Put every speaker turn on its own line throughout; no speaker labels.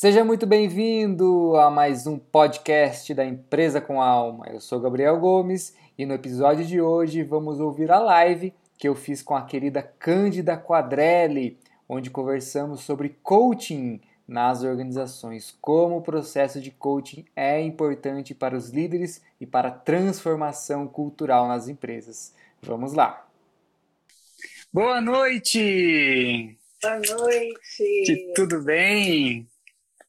Seja muito bem-vindo a mais um podcast da Empresa com Alma. Eu sou Gabriel Gomes e no episódio de hoje vamos ouvir a live que eu fiz com a querida Cândida Quadrelli, onde conversamos sobre coaching nas organizações, como o processo de coaching é importante para os líderes e para a transformação cultural nas empresas. Vamos lá!
Boa noite!
Boa noite!
Que tudo bem?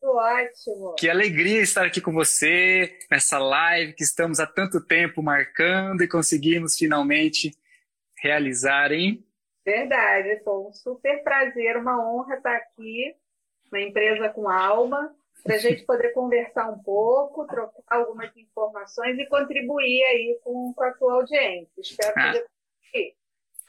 Ótimo!
Que alegria estar aqui com você nessa live que estamos há tanto tempo marcando e conseguimos finalmente realizar, hein?
Verdade, foi um super prazer, uma honra estar aqui na empresa com alma, para a gente poder conversar um pouco, trocar algumas informações e contribuir aí com, com a tua audiência. Espero ah,
que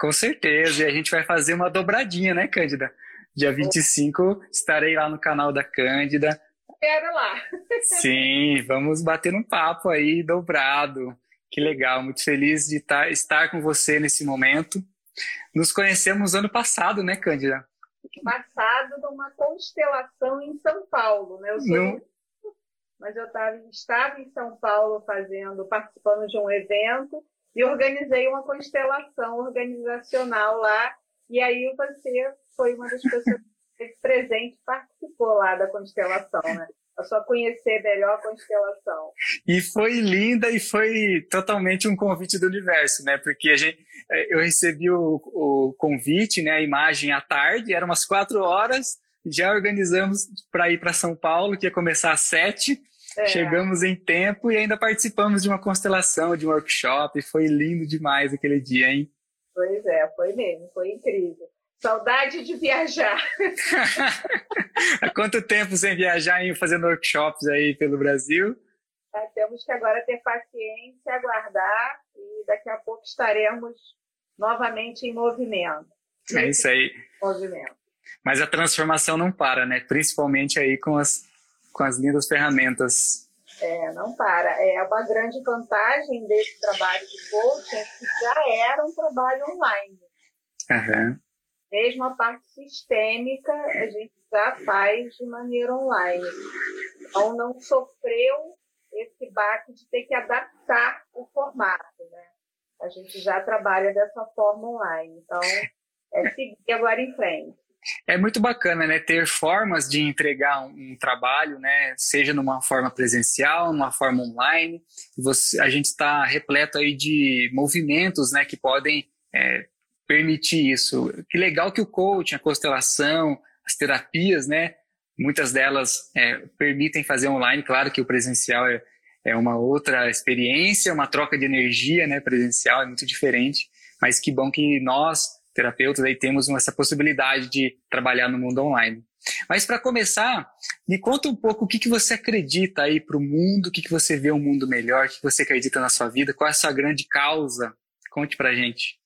Com certeza, e a gente vai fazer uma dobradinha, né, Cândida? Dia 25 estarei lá no canal da Cândida.
Quero lá.
Sim, vamos bater um papo aí dobrado. Que legal, muito feliz de tá, estar com você nesse momento. Nos conhecemos ano passado, né, Cândida?
passado numa constelação em São Paulo, né? Eu sou Não. mas eu tava, estava em São Paulo fazendo, participando de um evento e organizei uma constelação organizacional lá. E aí você foi uma das pessoas que presente participou lá da constelação, né? É só conhecer melhor a constelação.
E foi linda e foi totalmente um convite do universo, né? Porque a gente, é, eu recebi o, o convite, né? A imagem à tarde, eram umas quatro horas, já organizamos para ir para São Paulo, que ia começar às sete. É. Chegamos em tempo e ainda participamos de uma constelação, de um workshop. Foi lindo demais aquele dia, hein?
Pois é, foi mesmo, foi incrível. Saudade de viajar.
Há quanto tempo sem viajar e fazendo workshops aí pelo Brasil?
É, temos que agora ter paciência, aguardar e daqui a pouco estaremos novamente em movimento.
É isso aí.
Movimento.
Mas a transformação não para, né? Principalmente aí com as, com as lindas ferramentas.
É, não para. É uma grande vantagem desse trabalho de coaching é que já era um trabalho online.
Uhum.
Mesmo a parte sistêmica, a gente já faz de maneira online. Então, não sofreu esse baque de ter que adaptar o formato, né? A gente já trabalha dessa forma online. Então, é seguir agora em frente.
É muito bacana, né? Ter formas de entregar um, um, trabalho, né? Seja numa forma presencial, numa forma online. Você, a gente está repleto aí de movimentos, né? Que podem é, permitir isso. Que legal que o coaching, a constelação, as terapias, né? Muitas delas é, permitem fazer online. Claro que o presencial é, é uma outra experiência, uma troca de energia, né? Presencial é muito diferente. Mas que bom que nós, terapeutas, aí temos essa possibilidade de trabalhar no mundo online. Mas para começar, me conta um pouco o que, que você acredita aí para o mundo, o que, que você vê um mundo melhor, o que você acredita na sua vida, qual é a sua grande causa? Conte para gente.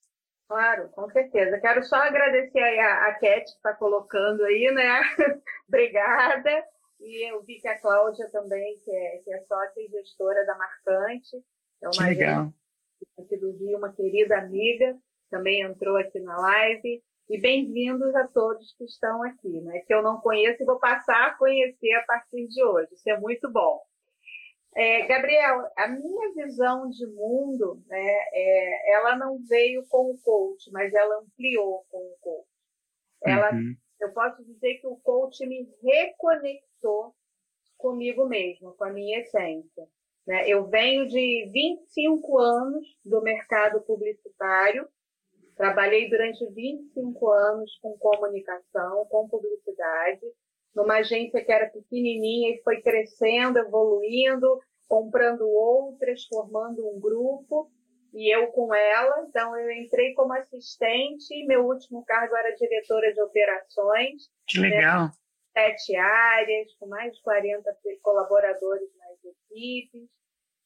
Claro, com certeza. Quero só agradecer a, a Cat que está colocando aí, né? Obrigada. E eu vi que a Cláudia também, que é, que é sócia e gestora da Marcante.
É uma legal.
aqui do Rio, uma querida amiga, também entrou aqui na live. E bem-vindos a todos que estão aqui, né? Que eu não conheço e vou passar a conhecer a partir de hoje. Isso é muito bom. É, Gabriel, a minha visão de mundo, né, é, ela não veio com o coach, mas ela ampliou com o coach. Ela, uhum. Eu posso dizer que o coach me reconectou comigo mesmo, com a minha essência. Né? Eu venho de 25 anos do mercado publicitário, trabalhei durante 25 anos com comunicação, com publicidade, numa agência que era pequenininha e foi crescendo, evoluindo, comprando outras, formando um grupo e eu com ela. Então eu entrei como assistente, meu último cargo era diretora de operações.
Que legal.
Sete áreas, com mais de 40 colaboradores nas equipes.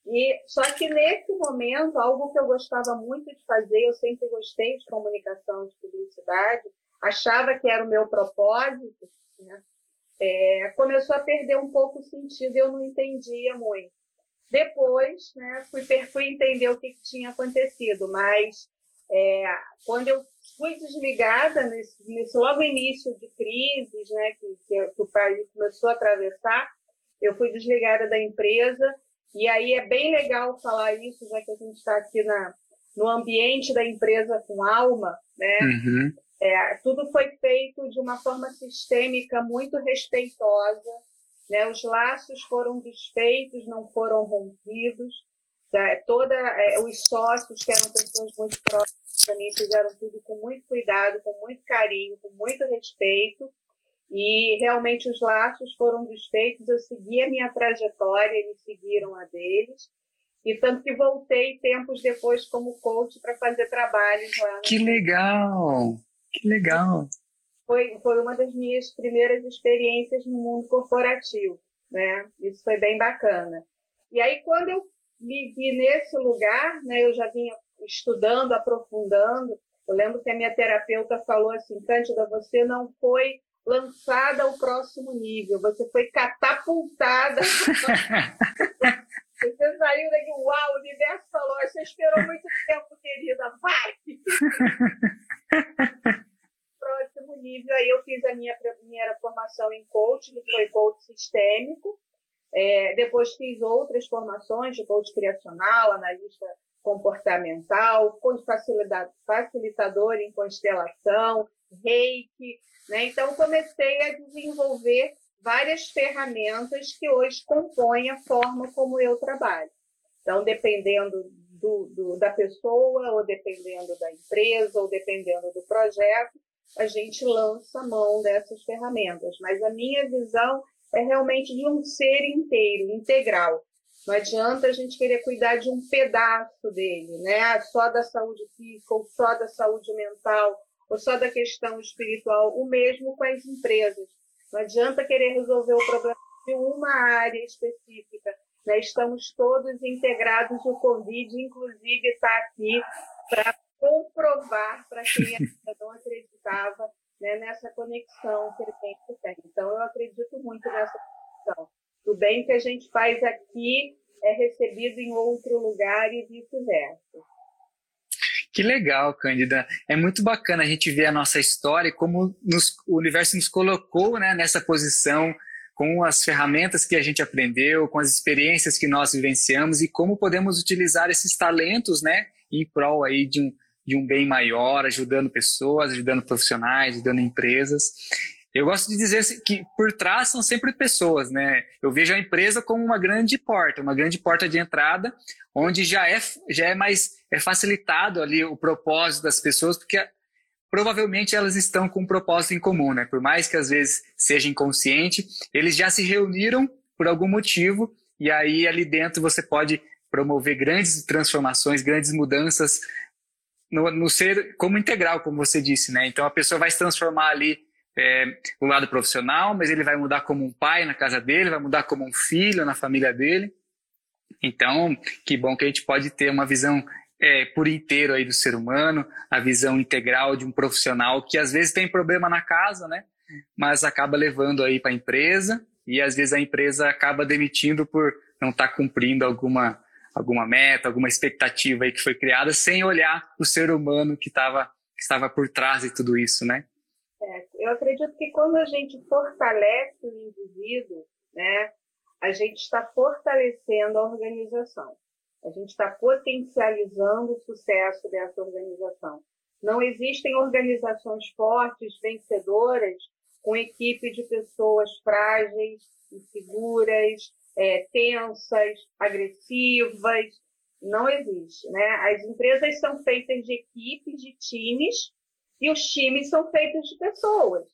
E só que nesse momento, algo que eu gostava muito de fazer, eu sempre gostei de comunicação, de publicidade, achava que era o meu propósito, né? é, começou a perder um pouco o sentido, eu não entendia muito. Depois, né, fui, fui entender o que, que tinha acontecido, mas É, quando eu fui desligada, nesse, nesse logo início de crises né, que, que, o país começou a atravessar, eu fui desligada da empresa. E aí é bem legal falar isso, já que a gente está aqui na, no ambiente da empresa com alma, né? Uhum. É, tudo foi feito de uma forma sistêmica muito respeitosa, né? Os laços foram desfeitos, não foram rompidos. Tá? Toda é, os sócios que eram pessoas muito próximas para mim fizeram tudo com muito cuidado, com muito carinho, com muito respeito. E realmente os laços foram desfeitos. Eu segui a minha trajetória, eles seguiram a deles. E tanto que voltei tempos depois como coach para fazer trabalhos lá.
Que legal! Que legal!
Foi, foi uma das minhas primeiras experiências no mundo corporativo, né? Isso foi bem bacana. E aí, quando eu me vi nesse lugar, né, eu já vinha estudando, aprofundando. Eu lembro que a minha terapeuta falou assim, Cândida, você não foi lançada ao próximo nível, você foi catapultada. você saiu daqui, uau, o universo falou, você esperou muito tempo, querida, vai! próximo nível, aí eu fiz a minha primeira formação em coaching, que foi coach sistêmico, é, depois fiz outras formações de coach criacional, analista comportamental, facilitador em constelação, reiki. Né? Então, comecei a desenvolver várias ferramentas que hoje compõem a forma como eu trabalho. Então, dependendo do, do, da pessoa, ou dependendo da empresa, ou dependendo do projeto, a gente lança mão dessas ferramentas. Mas a minha visão é realmente de um ser inteiro, integral. Não adianta a gente querer cuidar de um pedaço dele, né? Só da saúde física, ou só da saúde mental, ou só da questão espiritual. O mesmo com as empresas. Não adianta querer resolver o problema de uma área específica. Né? Estamos todos integrados. O Covid, inclusive, está aqui para comprovar para quem ainda não acreditava né, nessa conexão que ele tem que tem. Então, eu acredito muito nessa conexão. O bem que a gente faz aqui é recebido em outro lugar e vice-versa.
Que legal, Cândida. É muito bacana a gente ver a nossa história e como nos, o universo nos colocou né, nessa posição com as ferramentas que a gente aprendeu, com as experiências que nós vivenciamos e como podemos utilizar esses talentos né, em prol aí de um, de um bem maior, ajudando pessoas, ajudando profissionais, ajudando empresas. Eu gosto de dizer assim, que por trás são sempre pessoas, né? Eu vejo a empresa como uma grande porta, uma grande porta de entrada, onde já é, já é mais é facilitado ali o propósito das pessoas, porque provavelmente elas estão com um propósito em comum, né? Por mais que às vezes seja inconsciente, eles já se reuniram por algum motivo e aí ali dentro você pode promover grandes transformações, grandes mudanças no, no ser como integral, como você disse, né? Então a pessoa vai se transformar ali é, no lado profissional, mas ele vai mudar como um pai na casa dele, vai mudar como um filho na família dele. Então, que bom que a gente pode ter uma visão é, por inteiro aí do ser humano, a visão integral de um profissional que às vezes tem problema na casa, né? Mas acaba levando aí para a empresa e às vezes a empresa acaba demitindo por não estar tá cumprindo alguma alguma meta, alguma expectativa aí que foi criada, sem olhar o ser humano que, tava, que estava por trás de tudo isso, né?
É, eu acredito que quando a gente fortalece o indivíduo, né, a gente está fortalecendo a organização. A gente está potencializando o sucesso dessa organização. Não existem organizações fortes, vencedoras, com equipe de pessoas frágeis, inseguras, é, tensas, agressivas. Não existe. Né? As empresas são feitas de equipes, de times, e os times são feitos de pessoas.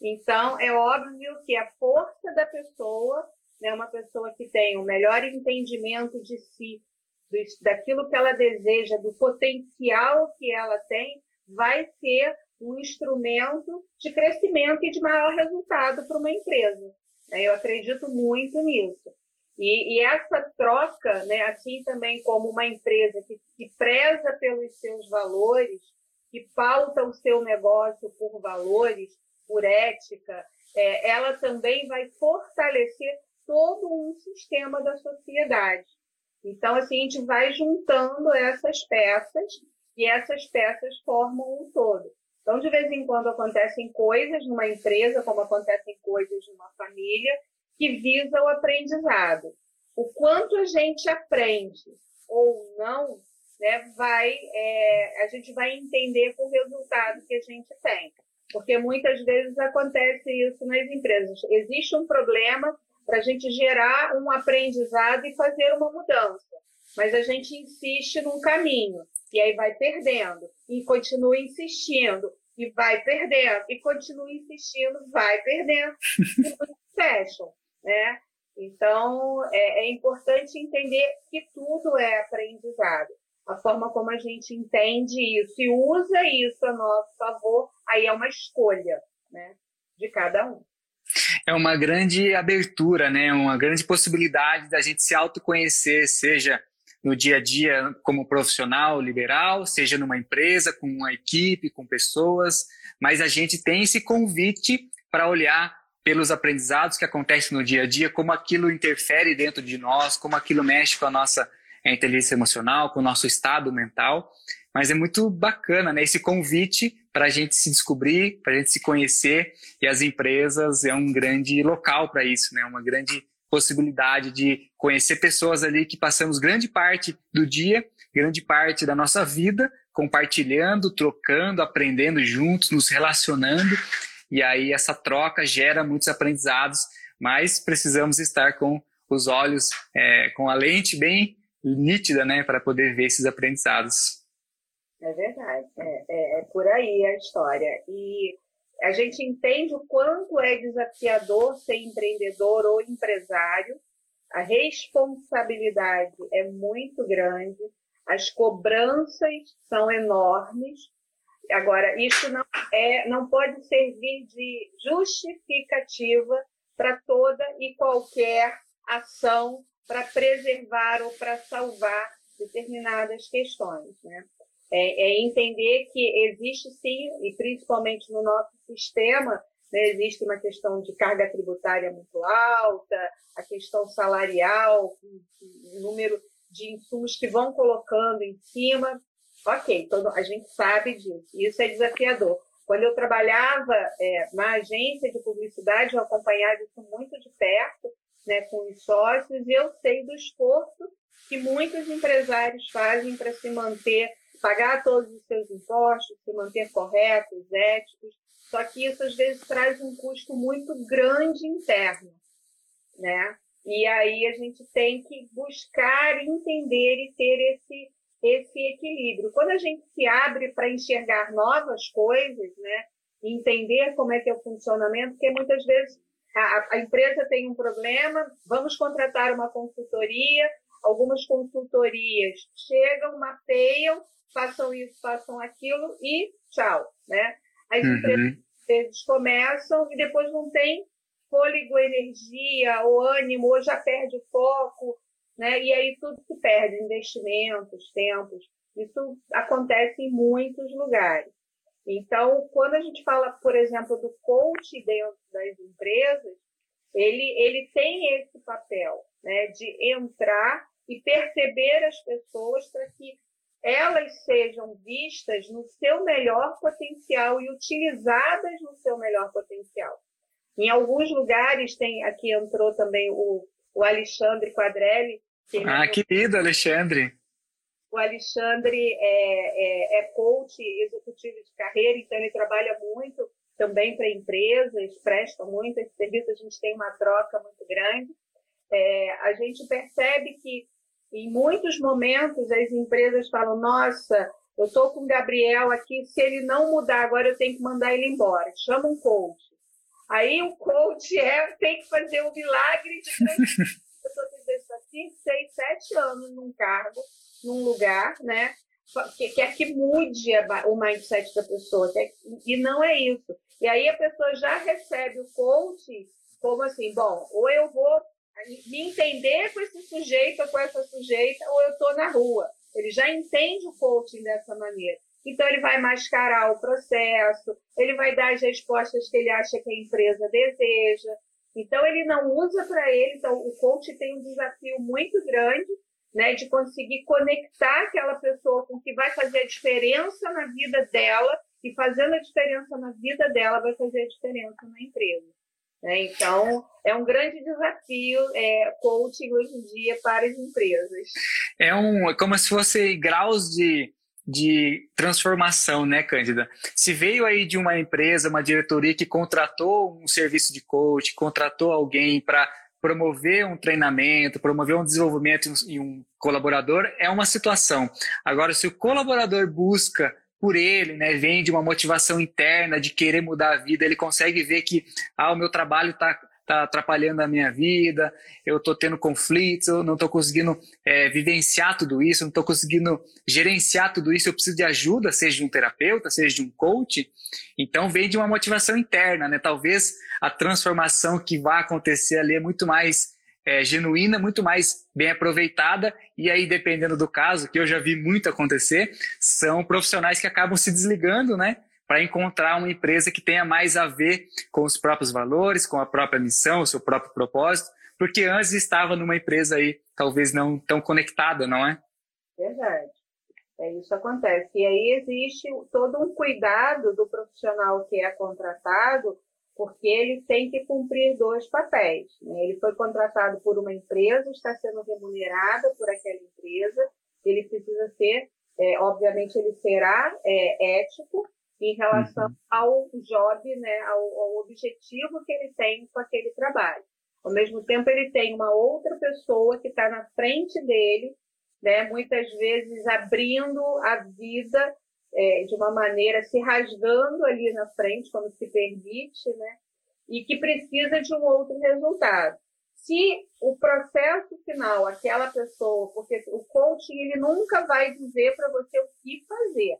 Então, é óbvio que a força da pessoa, né, uma pessoa que tem o um melhor entendimento de si, do, daquilo que ela deseja, do potencial que ela tem, vai ser um instrumento de crescimento e de maior resultado para uma empresa. Eu acredito muito nisso. E, e, essa troca, né, assim também como uma empresa que, que preza pelos seus valores, que pauta o seu negócio por valores, por ética, é, ela também vai fortalecer todo um sistema da sociedade. Então, assim, a gente vai juntando essas peças e essas peças formam um todo. Então, de vez em quando acontecem coisas numa empresa, como acontecem coisas numa família, que visam o aprendizado. O quanto a gente aprende ou não, né, vai, é, a gente vai entender com o resultado que a gente tem. Porque muitas vezes acontece isso nas empresas. Existe um problema para a gente gerar um aprendizado e fazer uma mudança. Mas a gente insiste num caminho e aí vai perdendo e continua insistindo e vai perdendo e continua insistindo, vai perdendo e fecham, né? Então é, é importante entender que tudo é aprendizado. A forma como a gente entende isso e usa isso a nosso favor, aí é uma escolha, né, de cada um
é uma grande abertura, né? Uma grande possibilidade da gente se autoconhecer, seja no dia a dia como profissional liberal, seja numa empresa, com uma equipe, com pessoas, mas a gente tem esse convite para olhar pelos aprendizados que acontecem no dia a dia, como aquilo interfere dentro de nós, como aquilo mexe com a nossa inteligência emocional, com o nosso estado mental. Mas é muito bacana, né? Esse convite para a gente se descobrir, para a gente se conhecer, e as empresas é um grande local para isso, né? Uma grande possibilidade de conhecer pessoas ali que passamos grande parte do dia, grande parte da nossa vida compartilhando, trocando, aprendendo juntos, nos relacionando. E aí essa troca gera muitos aprendizados, mas precisamos estar com os olhos, é, com a lente bem nítida, né, para poder ver esses aprendizados.
É verdade, é, é, é por aí a história. E a gente entende o quanto é desafiador ser empreendedor ou empresário, a responsabilidade é muito grande, as cobranças são enormes. Agora, isso não é, não pode servir de justificativa para toda e qualquer ação para preservar ou para salvar determinadas questões, né? é, é entender que existe sim, e principalmente no nosso sistema, né, existe uma questão de carga tributária muito alta, a questão salarial, o número de insumos que vão colocando em cima. Ok, então a gente sabe disso, isso é desafiador. Quando eu trabalhava é, na agência de publicidade, eu acompanhava isso muito de perto, né, com os sócios, e eu sei do esforço que muitos empresários fazem para se manter pagar todos os seus impostos, se manter corretos, éticos, só que isso às vezes traz um custo muito grande interno, né? E aí a gente tem que buscar entender e ter esse esse equilíbrio. Quando a gente se abre para enxergar novas coisas, né? Entender como é que é o funcionamento, porque muitas vezes a, a empresa tem um problema, vamos contratar uma consultoria, algumas consultorias chegam, mapeiam, façam isso, façam aquilo e tchau, né? As uhum. empresas começam e depois não tem fôlego, energia, ou ânimo, ou já perde o foco, né? E aí tudo se perde, investimentos, tempos. Isso acontece em muitos lugares. Então, quando a gente fala, por exemplo, do coach dentro das empresas, ele, ele tem esse papel né, de entrar e perceber as pessoas para que elas sejam vistas no seu melhor potencial e utilizadas no seu melhor potencial. Em alguns lugares tem, aqui entrou também o, o Alexandre Quadrelli.
Que ah, é, querido Alexandre!
O Alexandre é, é, é coach executivo de carreira, então ele trabalha muito também para empresas, presta muito esse serviço, a gente tem uma troca muito grande. É, a gente percebe que em muitos momentos as empresas falam: nossa, eu estou com o Gabriel aqui, se ele não mudar agora, eu tenho que mandar ele embora. Chama um coach. Aí o coach é, tem que fazer um milagre de a pessoa tem que 5, 6, 7 anos num cargo, num lugar, né? Que quer que mude o mindset da pessoa. Quer, e não é isso. E aí a pessoa já recebe o coach como assim, bom, ou eu vou me entender com esse sujeito ou com essa sujeita, ou eu estou na rua. Ele já entende o coaching dessa maneira. Então, ele vai mascarar o processo, ele vai dar as respostas que ele acha que a empresa deseja. Então, ele não usa para ele. Então, o coach tem um desafio muito grande né, de conseguir conectar aquela pessoa com o que vai fazer a diferença na vida dela e fazendo a diferença na vida dela vai fazer a diferença na empresa. Né? Então, é um grande desafio é, coaching hoje em dia para as empresas.
É um, é como se fosse graus de, de transformação, né, Cândida? Se veio aí de uma empresa, uma diretoria que contratou um serviço de coach, contratou alguém para promover um treinamento, promover um desenvolvimento em um colaborador, é uma situação. Agora, se o colaborador busca por ele, né, vem de uma motivação interna de querer mudar a vida, ele consegue ver que ah, o meu trabalho está tá atrapalhando a minha vida, eu estou tendo conflitos, eu não estou conseguindo é, vivenciar tudo isso, não estou conseguindo gerenciar tudo isso, eu preciso de ajuda, seja de um terapeuta, seja de um coach. Então vem de uma motivação interna, né? Talvez a transformação que vai acontecer ali é muito mais é, genuína, muito mais bem aproveitada. E aí, dependendo do caso, que eu já vi muito acontecer, são profissionais que acabam se desligando, né? Para encontrar uma empresa que tenha mais a ver com os próprios valores, com a própria missão, o seu próprio propósito, porque antes estava numa empresa aí, talvez não tão conectada, não é?
Verdade. É, isso acontece. E aí existe todo um cuidado do profissional que é contratado porque ele tem que cumprir dois papéis. Né? Ele foi contratado por uma empresa, está sendo remunerado por aquela empresa, ele precisa ser, é, obviamente, ele será é, ético em relação uhum. ao job, né, ao, ao objetivo que ele tem com aquele trabalho. Ao mesmo tempo, ele tem uma outra pessoa que está na frente dele, né, muitas vezes abrindo a vida é, de uma maneira se rasgando ali na frente, quando se permite, né? E que precisa de um outro resultado. Se o processo final, aquela pessoa, porque o coaching ele nunca vai dizer para você o que fazer.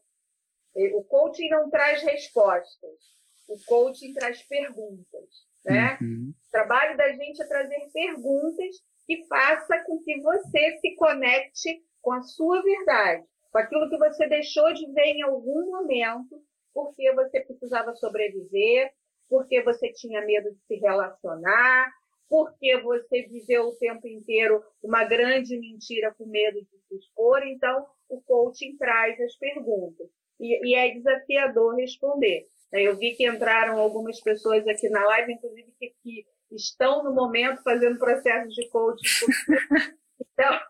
O coaching não traz respostas. O coaching traz perguntas, né? Uhum. O trabalho da gente é trazer perguntas que faça com que você se conecte com a sua verdade com aquilo que você deixou de ver em algum momento, porque você precisava sobreviver, porque você tinha medo de se relacionar, porque você viveu o tempo inteiro uma grande mentira com medo de se expor. Então, o coaching traz as perguntas. E, e é desafiador responder. Eu vi que entraram algumas pessoas aqui na live, inclusive, que, que estão no momento fazendo processos de coaching. Então,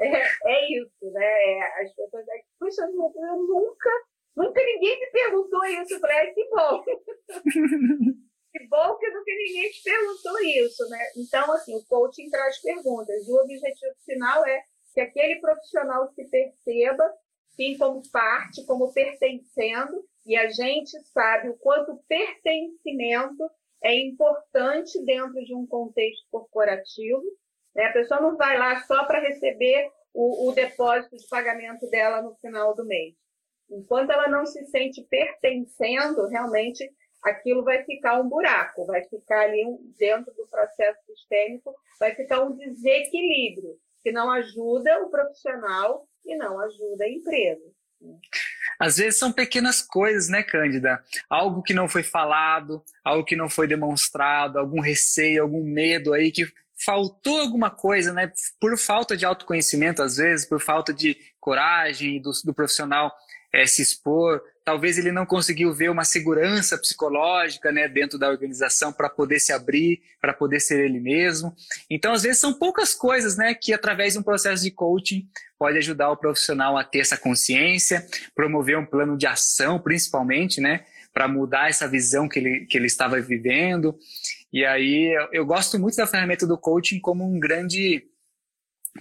é, é isso, né? É, as pessoas dizem, puxa, eu nunca, nunca ninguém me perguntou isso. Eu falei, que bom. que bom que nunca ninguém te perguntou isso, né? Então, assim, o coaching traz perguntas. E o objetivo final é que aquele profissional se perceba, sim, como parte, como pertencendo, e a gente sabe o quanto pertencimento é importante dentro de um contexto corporativo, né? A pessoa não vai lá só para receber o, o depósito de pagamento dela no final do mês. Enquanto ela não se sente pertencendo, realmente aquilo vai ficar um buraco, vai ficar ali dentro do processo sistêmico, vai ficar um desequilíbrio que não ajuda o profissional e não ajuda a empresa.
Às vezes são pequenas coisas, né, Cândida? Algo que não foi falado, algo que não foi demonstrado, algum receio, algum medo aí que faltou alguma coisa, né? Por falta de autoconhecimento, às vezes, por falta de coragem do, do profissional é, se expor. Talvez ele não conseguiu ver uma segurança psicológica né, dentro da organização para poder se abrir, para poder ser ele mesmo. Então, às vezes, são poucas coisas né, que, através de um processo de coaching, pode ajudar o profissional a ter essa consciência, promover um plano de ação, principalmente, né, para mudar essa visão que ele, que ele estava vivendo. E aí eu, eu gosto muito da ferramenta do coaching como um grande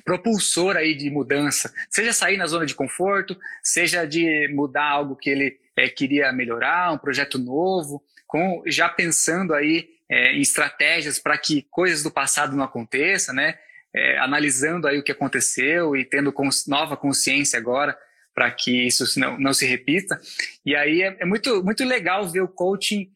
propulsor aí de mudança, seja sair na zona de conforto, seja de mudar algo que ele é, queria melhorar, um projeto novo, com já pensando aí é, em estratégias para que coisas do passado não aconteçam, né? É, analisando aí o que aconteceu e tendo cons nova consciência agora para que isso não, não se repita. E aí é, é, muito, muito legal ver o coaching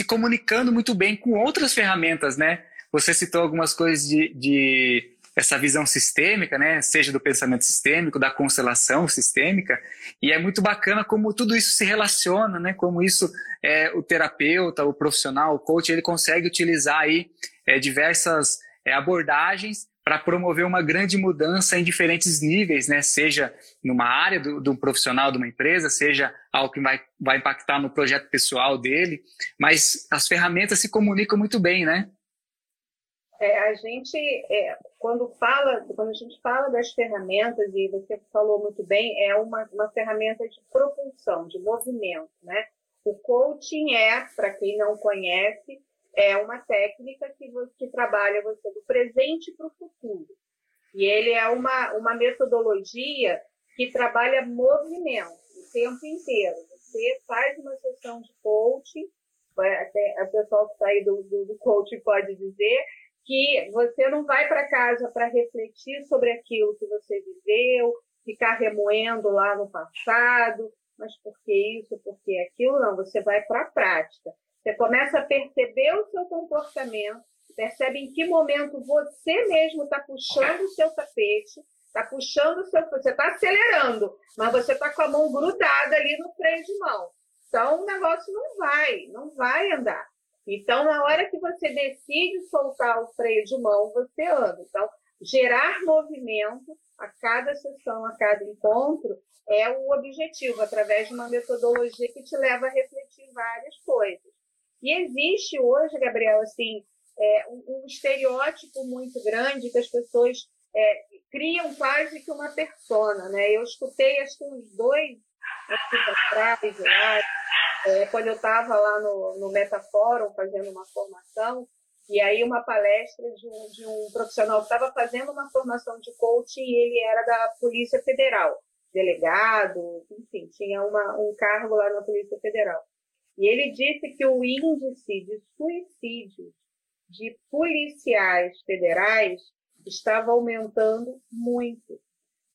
se comunicando muito bem com outras ferramentas, né? Você citou algumas coisas de, de essa visão sistêmica, né? Seja do pensamento sistêmico, da constelação sistêmica, e é muito bacana como tudo isso se relaciona, né? Como isso é, o terapeuta, o profissional, o coach, ele consegue utilizar aí é, diversas é, abordagens para promover uma grande mudança em diferentes níveis, né? seja numa área do, do profissional de uma empresa, seja algo que vai, vai impactar no projeto pessoal dele, mas as ferramentas se comunicam muito bem, né?
É, a gente, é, quando fala, quando a gente fala das ferramentas, e você falou muito bem, é uma, uma ferramenta de propulsão, de movimento, né? O coaching é, para quem não conhece, é uma técnica que, que trabalha você do presente para o futuro. E ele é uma, uma metodologia que trabalha movimento o tempo inteiro. Você faz uma sessão de coaching, até o pessoal que está aí do, do, do coaching pode dizer, que você não vai para casa para refletir sobre aquilo que você viveu, ficar remoendo lá no passado, mas por que isso, por que aquilo, não, você vai para a prática. Você começa a perceber o seu comportamento, percebe em que momento você mesmo está puxando o seu tapete, está puxando o seu. Você está acelerando, mas você está com a mão grudada ali no freio de mão. Então o negócio não vai, não vai andar. Então, na hora que você decide soltar o freio de mão, você anda. Então, gerar movimento a cada sessão, a cada encontro, é o objetivo, através de uma metodologia que te leva a refletir várias coisas. E existe hoje, Gabriel, assim, é, um, estereótipo muito grande que as pessoas é, criam quase que uma persona, né? Eu escutei, acho que uns dois anos atrás, lá, é, quando eu estava lá no, no Metaforum fazendo uma formação, e aí uma palestra de um, de um profissional que estava fazendo uma formação de coaching e ele era da Polícia Federal, delegado, enfim, tinha uma, um cargo lá na Polícia Federal. E ele disse que o índice de suicídios de policiais federais estava aumentando muito.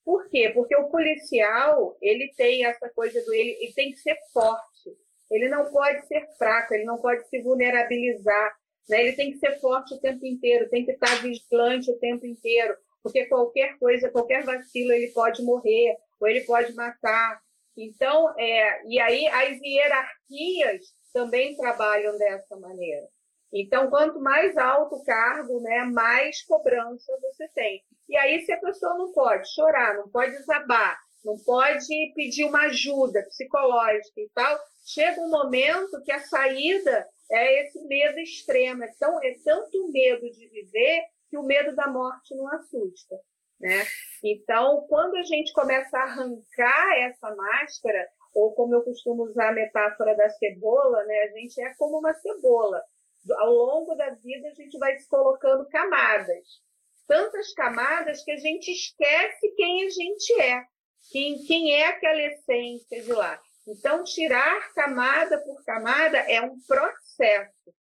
Por quê? Porque o policial, ele tem essa coisa do ele, ele tem que ser forte. Ele não pode ser fraco, ele não pode se vulnerabilizar, né? Ele tem que ser forte o tempo inteiro, tem que estar vigilante o tempo inteiro, porque qualquer coisa, qualquer vacilo, ele pode morrer ou ele pode matar. Então, é, e aí as hierarquias também trabalham dessa maneira. Então, quanto mais alto o cargo, né, mais cobrança você tem. E aí, se a pessoa não pode chorar, não pode desabar, não pode pedir uma ajuda psicológica e tal, chega um momento que a saída é esse medo extremo. É, tão, é tanto medo de viver que o medo da morte não assusta. Né? Então, quando a gente começa a arrancar essa máscara, ou como eu costumo usar a metáfora da cebola, né? a gente é como uma cebola. Ao longo da vida, a gente vai se colocando camadas. Tantas camadas que a gente esquece quem a gente é, quem, quem é aquela essência de lá. Então, tirar camada por camada é um processo.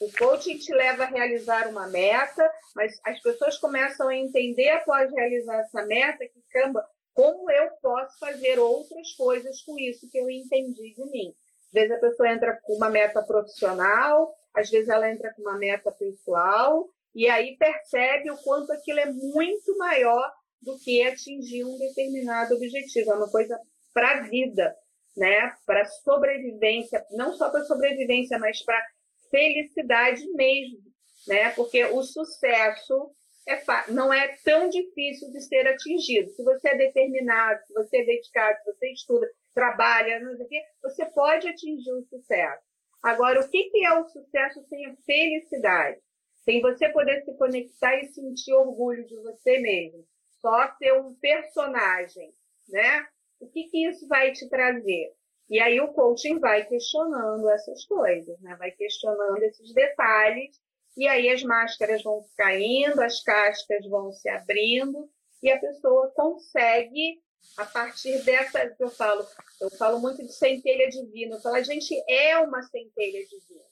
O coaching te leva a realizar uma meta, mas as pessoas começam a entender após realizar essa meta que, caramba, como eu posso fazer outras coisas com isso que eu entendi de mim? Às vezes a pessoa entra com uma meta profissional, às vezes ela entra com uma meta pessoal, e aí percebe o quanto aquilo é muito maior do que atingir um determinado objetivo. É uma coisa para a vida, né? para sobrevivência, não só para sobrevivência, mas para felicidade mesmo, né? Porque o sucesso é não é tão difícil de ser atingido. Se você é determinado, se você é dedicado, se você estuda, trabalha, não sei o quê, você pode atingir o sucesso. Agora, o que é o sucesso sem a felicidade? Sem você poder se conectar e sentir orgulho de você mesmo. Só ser um personagem, né? O que, que isso vai te trazer? E aí o coaching vai questionando essas coisas, né? vai questionando esses detalhes, e aí as máscaras vão caindo, as cascas vão se abrindo, e a pessoa consegue, a partir dessa, que eu falo, eu falo muito de centelha divina, eu falo, a gente é uma centelha divina.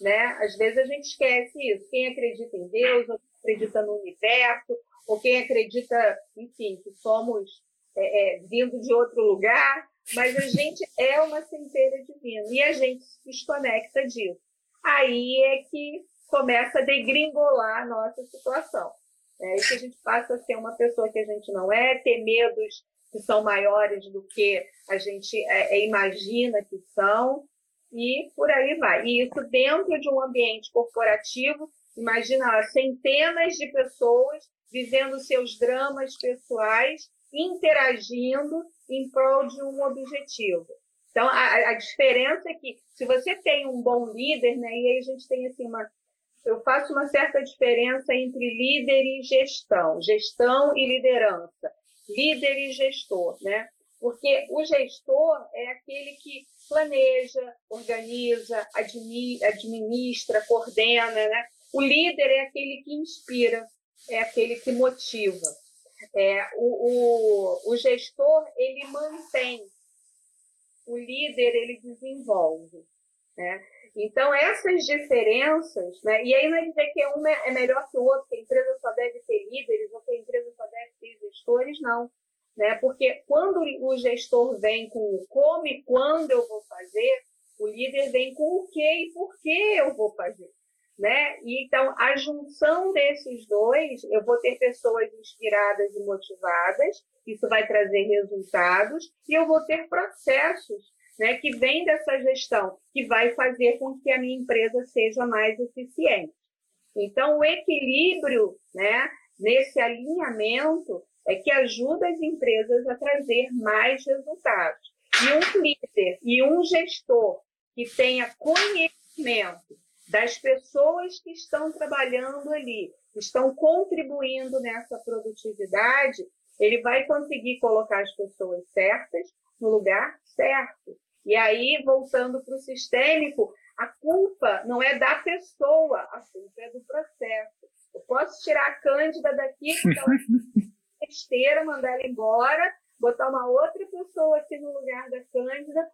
Né? Às vezes a gente esquece isso. Quem acredita em Deus, ou acredita no universo, ou quem acredita, enfim, que somos é, é, vindo de outro lugar, mas a gente é uma centelha divina e a gente se desconecta disso. Aí é que começa a degringolar a nossa situação. É aí que a gente passa a ser uma pessoa que a gente não é, ter medos que são maiores do que a gente é, é, imagina que são, e por aí vai. E isso dentro de um ambiente corporativo, imagina centenas de pessoas vivendo seus dramas pessoais, interagindo em prol de um objetivo. Então, a, a, diferença é que se você tem um bom líder, né, e aí a gente tem assim uma. Eu faço uma certa diferença entre líder e gestão, gestão e liderança, líder e gestor, né? Porque o gestor é aquele que planeja, organiza, administra, coordena, né? O líder é aquele que inspira, é aquele que motiva. É, o, o, o gestor ele mantém, o líder ele desenvolve. Né? Então, essas diferenças, né? e aí não é dizer que um é melhor que o outro, que a empresa só deve ter líderes ou que a empresa só deve ter gestores, não. Né? Porque quando o gestor vem com o como e quando eu vou fazer, o líder vem com o que e por que eu vou fazer. Né? Então, a junção desses dois, eu vou ter pessoas inspiradas e motivadas, isso vai trazer resultados, e eu vou ter processos né, que vêm dessa gestão, que vai fazer com que a minha empresa seja mais eficiente. Então, o equilíbrio né, nesse alinhamento é que ajuda as empresas a trazer mais resultados. E um líder e um gestor que tenha conhecimento das pessoas que estão trabalhando ali, que estão contribuindo nessa produtividade, ele vai conseguir colocar as pessoas certas no lugar certo. E aí, voltando para o sistêmico, a culpa não é da pessoa, a culpa é do processo. Eu posso tirar a Cândida daqui, ela é besteira, mandar ela embora, botar uma outra pessoa aqui no lugar da Cândida,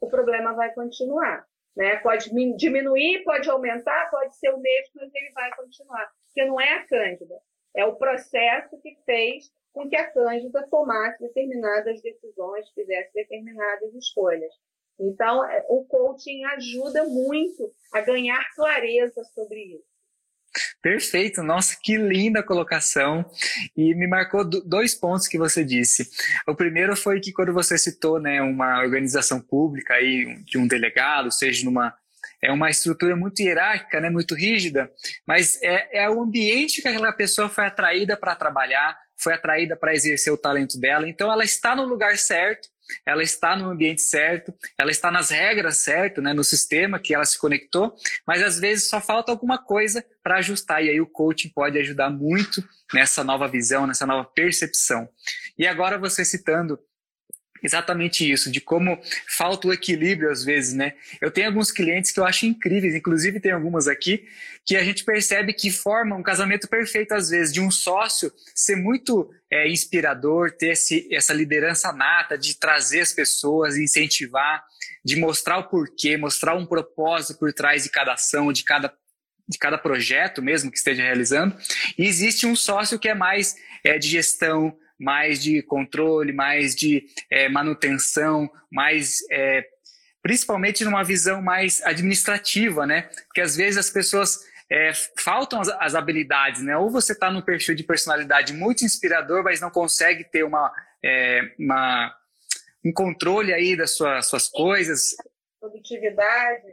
o problema vai continuar. Né? Pode diminuir, pode aumentar, pode ser o mesmo, mas ele vai continuar. Porque não é a Cândida, é o processo que fez com que a Cândida tomasse determinadas decisões, fizesse determinadas escolhas. Então, é, o coaching ajuda muito a ganhar clareza sobre isso.
Perfeito, nossa, que linda colocação. E me marcou dois pontos que você disse. O primeiro foi que quando você citou né, uma organização pública aí, de um delegado, seja numa. É uma estrutura muito hierárquica, né, muito rígida, mas é, é o ambiente que aquela pessoa foi atraída para trabalhar, foi atraída para exercer o talento dela. Então, ela está no lugar certo, ela está no ambiente certo, ela está nas regras certo, né, no sistema que ela se conectou, mas às vezes só falta alguma coisa para ajustar e aí o coaching pode ajudar muito nessa nova visão, nessa nova percepção. E agora você citando exatamente isso, de como falta o equilíbrio às vezes, né? Eu tenho alguns clientes que eu acho incríveis, inclusive tem algumas aqui, que a gente percebe que formam um casamento perfeito às vezes, de um sócio ser muito é, inspirador, ter esse, essa liderança nata de trazer as pessoas, incentivar, de mostrar o porquê, mostrar um propósito por trás de cada ação, de cada de cada projeto mesmo que esteja realizando. E existe um sócio que é mais é, de gestão, mais de controle, mais de é, manutenção, mais é, principalmente numa visão mais administrativa, né? Porque às vezes as pessoas é, faltam as, as, habilidades, né? Ou você está num perfil de personalidade muito inspirador, mas não consegue ter uma, uma um controle aí das suas, suas coisas.
Produtividade.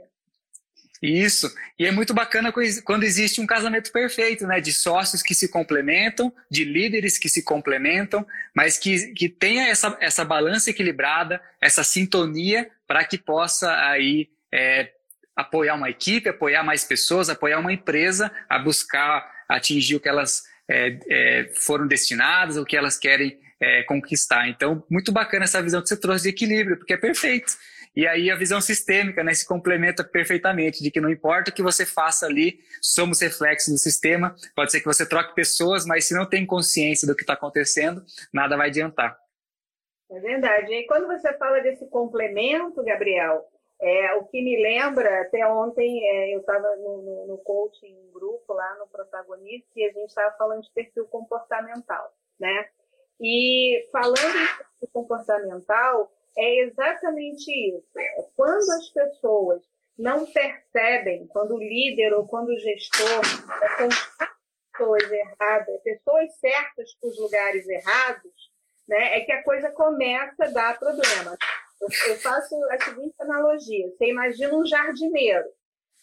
Isso. E é muito bacana quando existe um casamento perfeito, né? De sócios que se complementam, de líderes que se complementam, mas que, que tenha essa, essa balança equilibrada, essa sintonia para que possa aí é, apoiar uma equipe, apoiar mais pessoas, apoiar uma empresa a buscar atingir o que elas é, é, foram destinadas, o que elas querem é, conquistar. Então, muito bacana essa visão que você trouxe de equilíbrio, porque é perfeito. E aí a visão sistêmica né, se complementa perfeitamente, de que não importa o que você faça ali, somos reflexos do sistema. Pode ser que você troque pessoas, mas se não tem consciência do que está acontecendo, nada vai adiantar.
É verdade. E quando você fala desse complemento, Gabriel, é, o que me lembra, até ontem é, eu estava no, no, no, coaching grupo lá no protagonista e a gente estava falando de perfil comportamental, né? E falando perfil comportamental, é exatamente isso. É quando as pessoas não percebem, quando o líder ou quando o gestor é pessoas erradas, pessoas certas para os lugares errados, né, é que a coisa começa a dar problema. Eu, eu faço a seguinte analogia: você imagina um jardineiro.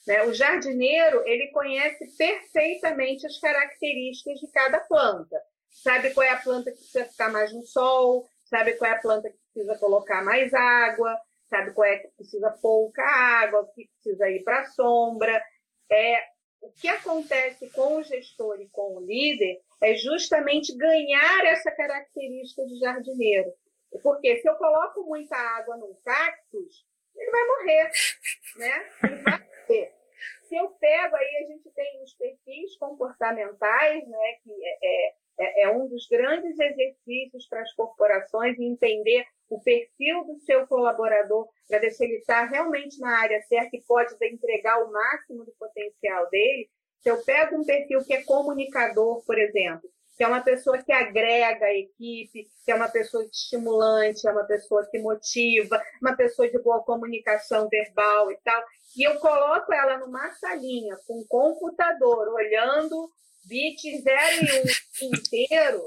Né? O jardineiro ele conhece perfeitamente as características de cada planta. Sabe qual é a planta que precisa ficar mais no sol, sabe qual é a planta que precisa colocar mais água, sabe qual é que precisa pouca água, que precisa ir para a sombra. É, o que acontece com o gestor e com o líder é justamente ganhar essa característica de jardineiro. Porque se eu coloco muita água num cactus, ele vai morrer, né? Ele vai morrer. Se eu pego aí, a gente tem os perfis comportamentais, né? Que é, é, é, um dos grandes exercícios para as corporações entender o perfil do seu colaborador para ver se ele está realmente na área certa e pode entregar o máximo do potencial dele. Se eu pego um perfil que é comunicador, por exemplo, que é uma pessoa que agrega a equipe, que é uma pessoa estimulante, é uma pessoa que motiva, uma pessoa de boa comunicação verbal e tal. E eu coloco ela numa salinha com um computador, olhando bits 0 e 1 um inteiro,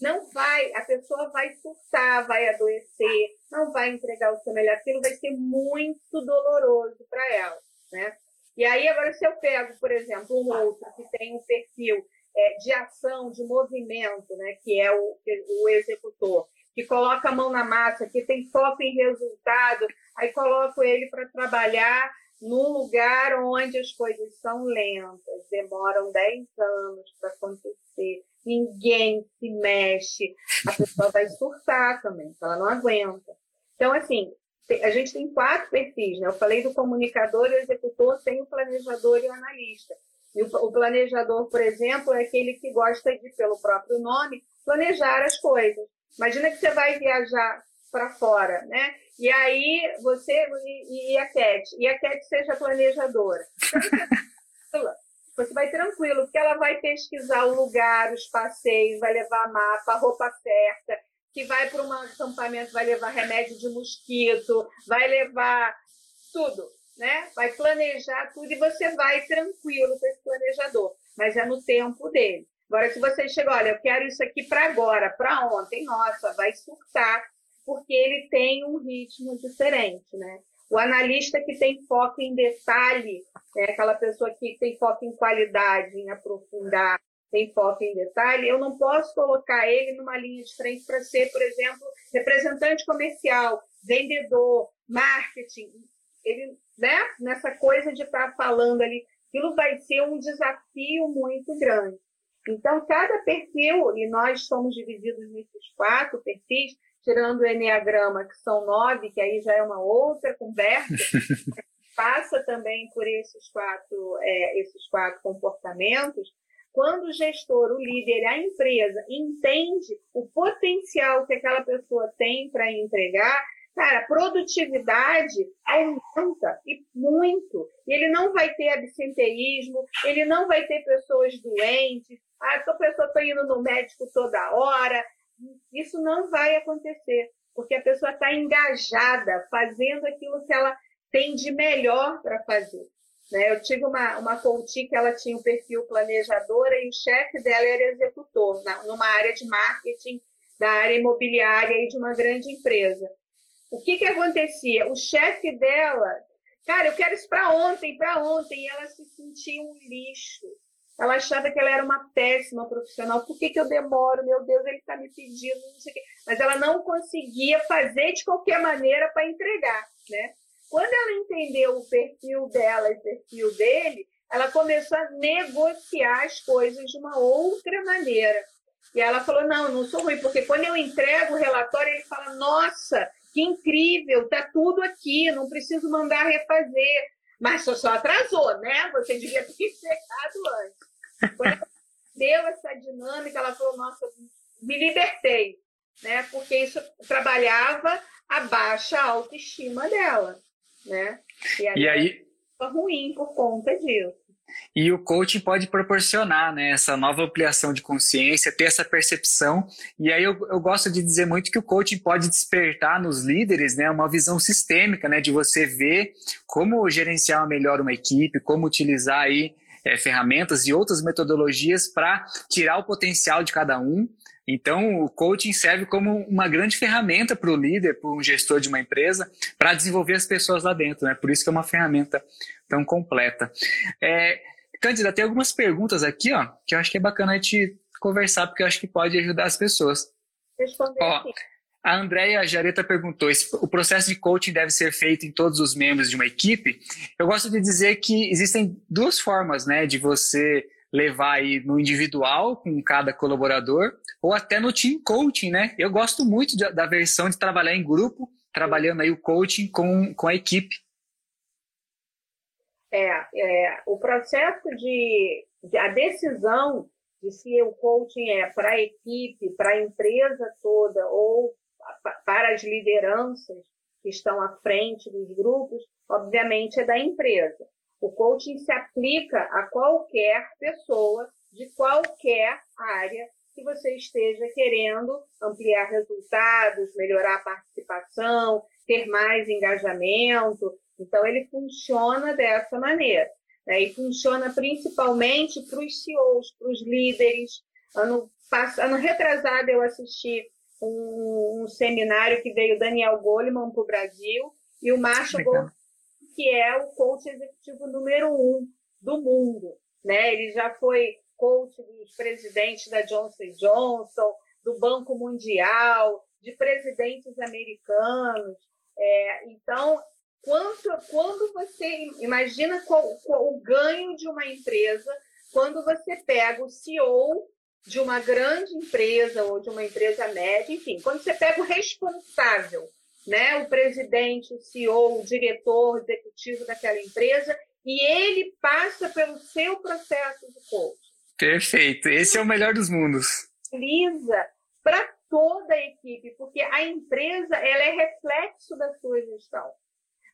não vai, a pessoa vai surtar, vai adoecer, não vai entregar o seu melhor, aquilo vai ser muito doloroso para ela, né? E aí, agora, se eu pego, por exemplo, um outro que tem um perfil é, de ação, de movimento, né, que é o, o executor, que coloca a mão na massa, que tem foco em resultado, aí coloco ele para trabalhar num lugar onde as coisas são lentas, demoram 10 anos para acontecer, ninguém se mexe, a pessoa vai surtar também, ela não aguenta. Então, assim, a gente tem quatro perfis, né? Eu falei do comunicador, o executor, tem o planejador e o analista. E o, planejador, por exemplo, é aquele que gosta de, pelo próprio nome, planejar as coisas. Imagina que você vai viajar para fora, né? E aí você e, e, a Cat, e a Cat seja planejadora. Você vai tranquilo, porque ela vai pesquisar o lugar, os passeios, vai levar mapa, roupa certa, que vai para um acampamento, vai levar remédio de mosquito, vai levar tudo né? Vai planejar tudo e você vai tranquilo com esse planejador, mas é no tempo dele. Agora, se você chega, olha, eu quero isso aqui para agora, para ontem, nossa, vai surtar, porque ele tem um ritmo diferente, né? O analista que tem foco em detalhe, né? aquela pessoa que tem foco em qualidade, em aprofundar, tem foco em detalhe, eu não posso colocar ele numa linha de frente para ser, por exemplo, representante comercial, vendedor, marketing. Ele né? Nessa coisa de estar tá falando ali, aquilo vai ser um desafio muito grande. Então, cada perfil, e nós somos divididos nesses quatro perfis, tirando o Enneagrama, que são nove, que aí já é uma outra conversa, passa também por esses quatro, é, esses quatro comportamentos. Quando o gestor, o líder, a empresa entende o potencial que aquela pessoa tem para entregar, Cara, a produtividade aumenta e muito. E ele não vai ter absenteísmo, ele não vai ter pessoas doentes. Ah, essa pessoa está indo no médico toda hora. Isso não vai acontecer, porque a pessoa está engajada, fazendo aquilo que ela tem de melhor para fazer. Né? Eu tive uma, uma coach que ela tinha um perfil planejadora e o chefe dela era executor, na, numa área de marketing da área imobiliária e de uma grande empresa. O que, que acontecia? O chefe dela, cara, eu quero isso para ontem, para ontem, e ela se sentia um lixo. Ela achava que ela era uma péssima profissional. Por que, que eu demoro? Meu Deus, ele está me pedindo, não sei o quê. Mas ela não conseguia fazer de qualquer maneira para entregar, né? Quando ela entendeu o perfil dela e o perfil dele, ela começou a negociar as coisas de uma outra maneira. E ela falou: não, não sou ruim, porque quando eu entrego o relatório, ele fala: nossa, que incrível, tá tudo aqui, não preciso mandar refazer. Mas só, só atrasou, né? Você devia ter chegado antes. Quando ela deu essa dinâmica, ela falou, nossa, me libertei, né? Porque isso trabalhava a baixa autoestima dela, né?
E aí, e aí...
ruim por conta disso.
E o coaching pode proporcionar né, essa nova ampliação de consciência, ter essa percepção. E aí eu, eu gosto de dizer muito que o coaching pode despertar nos líderes né, uma visão sistêmica né, de você ver como gerenciar melhor uma equipe, como utilizar aí é, ferramentas e outras metodologias para tirar o potencial de cada um. Então, o coaching serve como uma grande ferramenta para o líder, para um gestor de uma empresa, para desenvolver as pessoas lá dentro. Né? Por isso que é uma ferramenta tão completa. É, Cândida, tem algumas perguntas aqui ó, que eu acho que é bacana a gente conversar, porque eu acho que pode ajudar as pessoas.
Responder ó,
a Andrea Jareta perguntou: o processo de coaching deve ser feito em todos os membros de uma equipe? Eu gosto de dizer que existem duas formas né, de você levar aí no individual com cada colaborador ou até no team coaching, né? Eu gosto muito de, da versão de trabalhar em grupo, trabalhando aí o coaching com, com a equipe.
É, é o processo de, de a decisão de se o coaching é para a equipe, para a empresa toda ou para as lideranças que estão à frente dos grupos, obviamente é da empresa. O coaching se aplica a qualquer pessoa de qualquer área que você esteja querendo ampliar resultados, melhorar a participação, ter mais engajamento. Então, ele funciona dessa maneira. Né? E funciona principalmente para os CEOs, para os líderes. Ano, ano retrasado, eu assisti um, um seminário que veio Daniel Goleman para o Brasil e o Marshall Goldman, que é o coach executivo número um do mundo. Né? Ele já foi coach dos presidentes da Johnson Johnson, do Banco Mundial, de presidentes americanos. É, então, quanto, quando você imagina qual, qual, o ganho de uma empresa quando você pega o CEO de uma grande empresa ou de uma empresa média, enfim, quando você pega o responsável, né, o presidente, o CEO, o diretor executivo daquela empresa, e ele passa pelo seu processo de coach.
Perfeito, esse é o melhor dos mundos.
Utiliza para toda a equipe, porque a empresa ela é reflexo da sua gestão.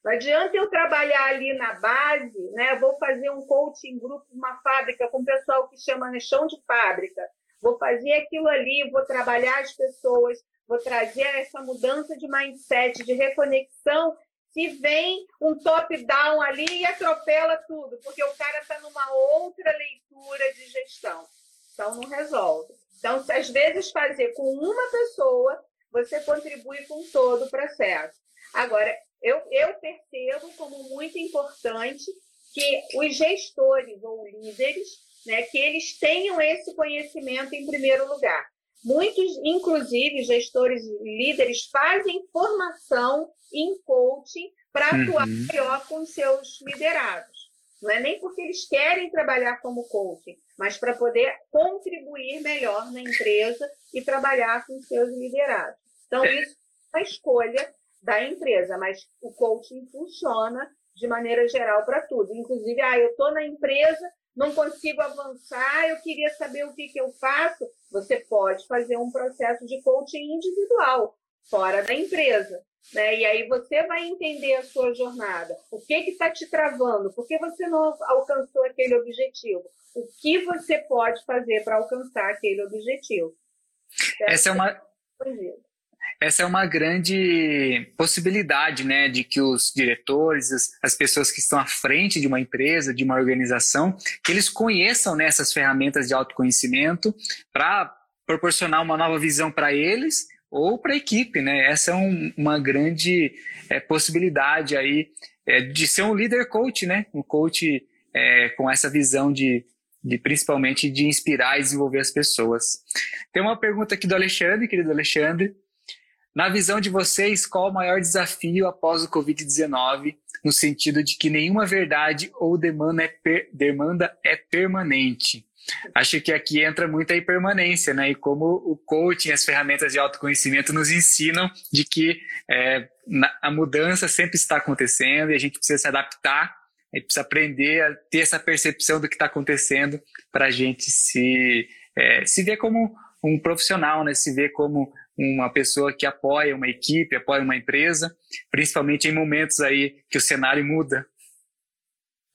Não adianta eu trabalhar ali na base, né? Eu vou fazer um coaching grupo, uma fábrica com o pessoal que chama chão de fábrica vou fazer aquilo ali, vou trabalhar as pessoas, vou trazer essa mudança de mindset, de reconexão. Se vem um top-down ali e atropela tudo, porque o cara está numa outra leitura de gestão. Então, não resolve. Então, às vezes, fazer com uma pessoa, você contribui com todo o processo. Agora, eu, eu percebo como muito importante que os gestores ou líderes né, que eles tenham esse conhecimento em primeiro lugar. Muitos, inclusive, gestores e líderes fazem formação em coaching para uhum. atuar melhor com seus liderados. Não é nem porque eles querem trabalhar como coaching, mas para poder contribuir melhor na empresa e trabalhar com seus liderados. Então, é. isso é a escolha da empresa, mas o coaching funciona de maneira geral para tudo. Inclusive, ah, eu estou na empresa, não consigo avançar, eu queria saber o que, que eu faço. Você pode fazer um processo de coaching individual, fora da empresa. Né? E aí você vai entender a sua jornada. O que está te travando? Por que você não alcançou aquele objetivo? O que você pode fazer para alcançar aquele objetivo?
Essa é uma. Essa é uma grande possibilidade, né, de que os diretores, as, as, pessoas que estão à frente de uma empresa, de uma organização, que eles conheçam né, ferramentas de autoconhecimento para proporcionar uma nova visão para eles ou para a equipe, né? Essa é um, uma grande é, possibilidade aí é, de ser um líder coach, né? Um coach é, com essa visão de, de principalmente de inspirar e desenvolver as pessoas. Tem uma pergunta aqui do Alexandre, querido Alexandre. Na visão de vocês, qual o maior desafio após o Covid-19, no sentido de que nenhuma verdade ou demanda é, per, demanda é permanente? Acho que aqui entra muito a impermanência, né? E como o coaching, as ferramentas de autoconhecimento nos ensinam de que é, a mudança sempre está acontecendo e a gente precisa se adaptar, a gente precisa aprender a ter essa percepção do que está acontecendo para a gente se, é, se ver como um profissional, né? Se ver como uma pessoa que apoia uma equipe, apoia uma empresa, principalmente em momentos aí que o cenário muda.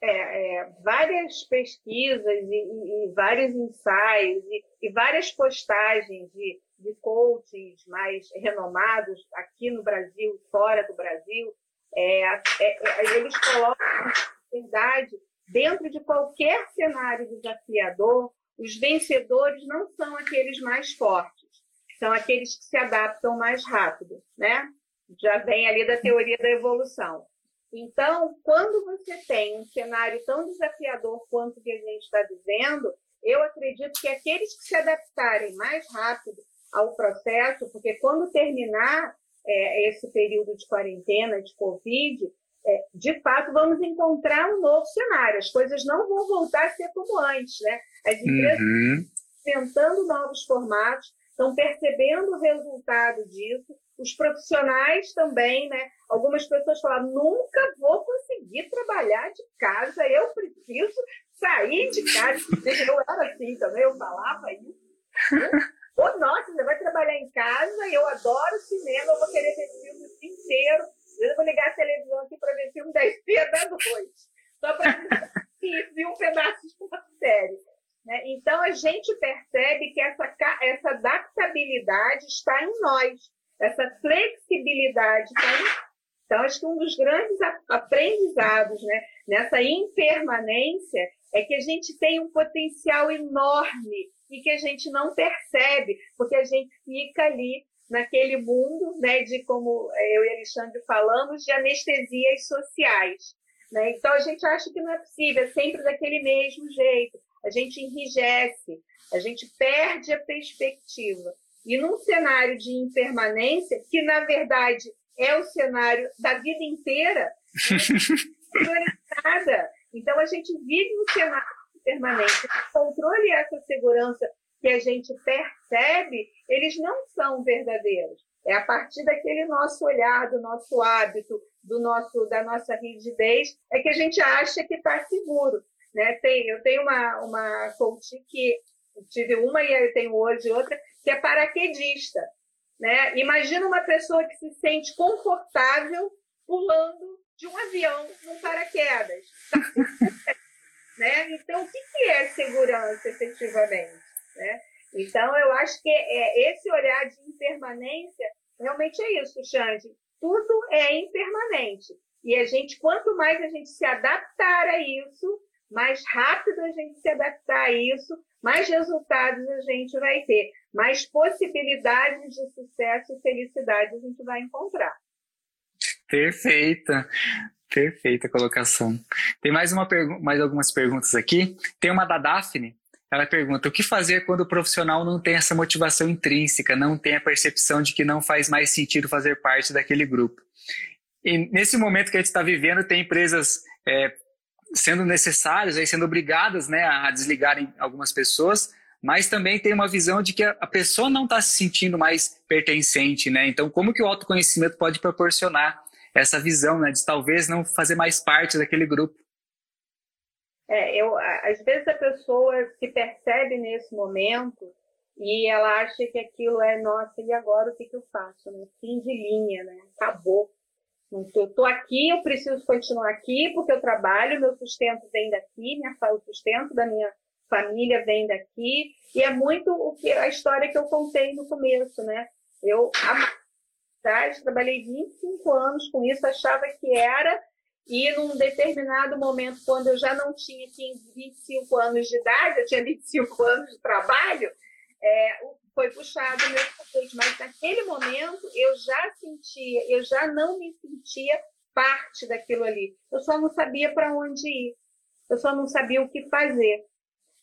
É, é, várias pesquisas e, e, e vários ensaios e, e, várias postagens de, de coaches mais renomados aqui no Brasil, fora do Brasil, é, é, é eles colocam verdade dentro de qualquer cenário desafiador, os vencedores não são aqueles mais fortes, são aqueles que se adaptam mais rápido, né? Já vem ali da teoria da evolução. Então, quando você tem um cenário tão desafiador quanto o que a gente está vivendo, eu acredito que aqueles que se adaptarem mais rápido ao processo, porque quando terminar é, esse período de quarentena, de Covid, é, de fato vamos encontrar um novo cenário. As coisas não vão voltar a ser como antes, né? As empresas uhum. tentando novos formatos, estão percebendo o resultado disso. Os profissionais também, né? Algumas pessoas falam, nunca vou conseguir trabalhar de casa, eu preciso sair de casa. Eu era assim também, eu falava isso. Ô, nossa, você vai trabalhar em casa, eu adoro cinema, eu vou querer ver filme o dia inteiro. Eu vou ligar a televisão aqui para ver filme 10 dias da noite. Só para ver um pedaço de uma série. Né? Então, a gente percebe que essa, essa adaptabilidade está em nós, essa flexibilidade está em nós. Então, acho que um dos grandes aprendizados né, nessa impermanência é que a gente tem um potencial enorme e que a gente não percebe, porque a gente fica ali naquele mundo, né, de como eu e Alexandre falamos, de anestesias sociais. Né? Então a gente acha que não é possível, é sempre daquele mesmo jeito. A gente enrijece, a gente perde a perspectiva. E num cenário de impermanência, que na verdade é o cenário da vida inteira, é nada. Então a gente vive um cenário permanente. O controle e essa segurança que a gente percebe, eles não são verdadeiros. É a partir daquele nosso olhar, do nosso hábito, do nosso, da nossa rigidez, é que a gente acha que está seguro. Né? Tem, eu tenho uma, uma coach que tive uma e eu tenho hoje outra, que é paraquedista. Né? Imagina uma pessoa que se sente confortável pulando de um avião num paraquedas. Né? Então, o que é segurança efetivamente? Né? Então, eu acho que é, esse olhar de impermanência realmente é isso, Xande. Tudo é impermanente. E a gente, quanto mais a gente se adaptar a isso, mais rápido a gente se adaptar a isso, mais resultados a gente vai ter, mais possibilidades de sucesso e felicidade a gente vai encontrar.
Perfeita. Perfeita colocação. Tem mais, uma mais algumas perguntas aqui. Tem uma da Daphne. Ela pergunta: o que fazer quando o profissional não tem essa motivação intrínseca, não tem a percepção de que não faz mais sentido fazer parte daquele grupo? E nesse momento que a gente está vivendo, tem empresas é, sendo necessárias, aí sendo obrigadas né, a desligarem algumas pessoas, mas também tem uma visão de que a pessoa não está se sentindo mais pertencente. Né? Então, como que o autoconhecimento pode proporcionar essa visão, né, de talvez não fazer mais parte daquele grupo.
É, eu, às vezes a pessoa se percebe nesse momento e ela acha que aquilo é, nossa, e agora o que, que eu faço? Né? Fim de linha, né? Acabou. Eu estou aqui, eu preciso continuar aqui porque eu trabalho, meu sustento vem daqui, minha, o sustento da minha família vem daqui. E é muito o que a história que eu contei no começo, né? Eu atrás, trabalhei 25 anos com isso, achava que era, e num determinado momento, quando eu já não tinha 15, 25 anos de idade, eu tinha 25 anos de trabalho, é, foi puxado o meu tapete. Mas naquele momento eu já sentia, eu já não me sentia parte daquilo ali. Eu só não sabia para onde ir. Eu só não sabia o que fazer.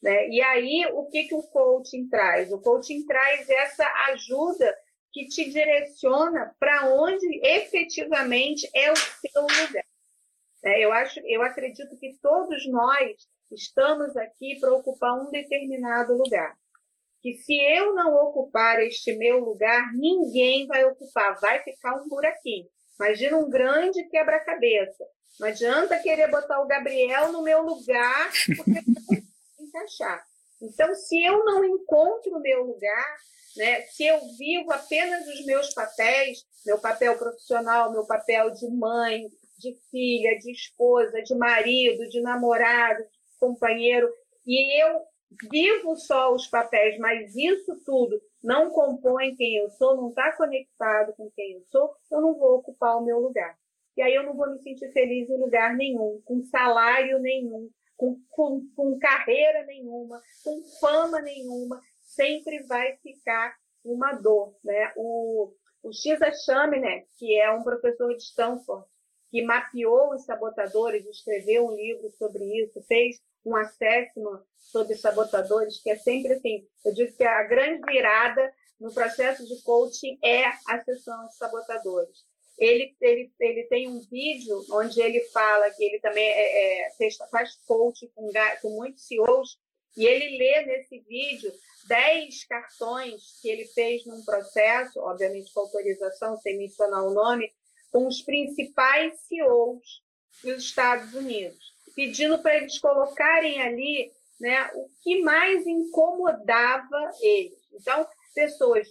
Né? E aí, o que, que o coaching traz? O coaching traz essa ajuda que te direciona para onde efetivamente é o seu lugar. É, eu, acho, eu acredito que todos nós estamos aqui para ocupar um determinado lugar. Que se eu não ocupar este meu lugar, ninguém vai ocupar, vai ficar um buraquinho. Imagina um grande quebra-cabeça. Não adianta querer botar o Gabriel no meu lugar, porque não encaixar. Então, se eu não encontro o meu lugar, né? Se eu vivo apenas os meus papéis, meu papel profissional, meu papel de mãe, de filha, de esposa, de marido, de namorado, de companheiro, e eu vivo só os papéis, mas isso tudo não compõe quem eu sou, não está conectado com quem eu sou, eu não vou ocupar o meu lugar. E aí eu não vou me sentir feliz em lugar nenhum, com salário nenhum, com, com, com carreira nenhuma, com fama nenhuma, sempre vai ficar uma dor. Né? O, o Shiza Chaminé, que é um professor de Stanford, que mapeou os sabotadores, escreveu um livro sobre isso, fez um assessment sobre sabotadores, que é sempre assim, eu digo que a grande virada no processo de coaching é a sessão de sabotadores. Ele, ele, ele tem um vídeo onde ele fala que ele também é, é, faz coaching com, com muitos CEOs, e ele lê nesse vídeo 10 cartões que ele fez num processo, obviamente com autorização, sem mencionar o nome, com os principais CEOs dos Estados Unidos, pedindo para eles colocarem ali né, o que mais incomodava eles. Então, pessoas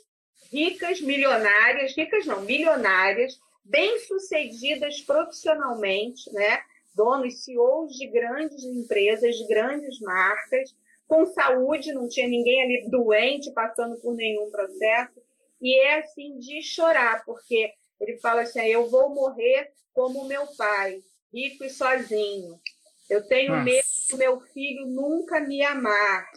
ricas, milionárias, ricas não, milionárias, bem-sucedidas profissionalmente, né? donos, CEOs de grandes empresas, de grandes marcas, com saúde, não tinha ninguém ali doente, passando por nenhum processo. E é assim de chorar, porque ele fala assim: eu vou morrer como meu pai, rico e sozinho. Eu tenho Nossa. medo do meu filho nunca me amar.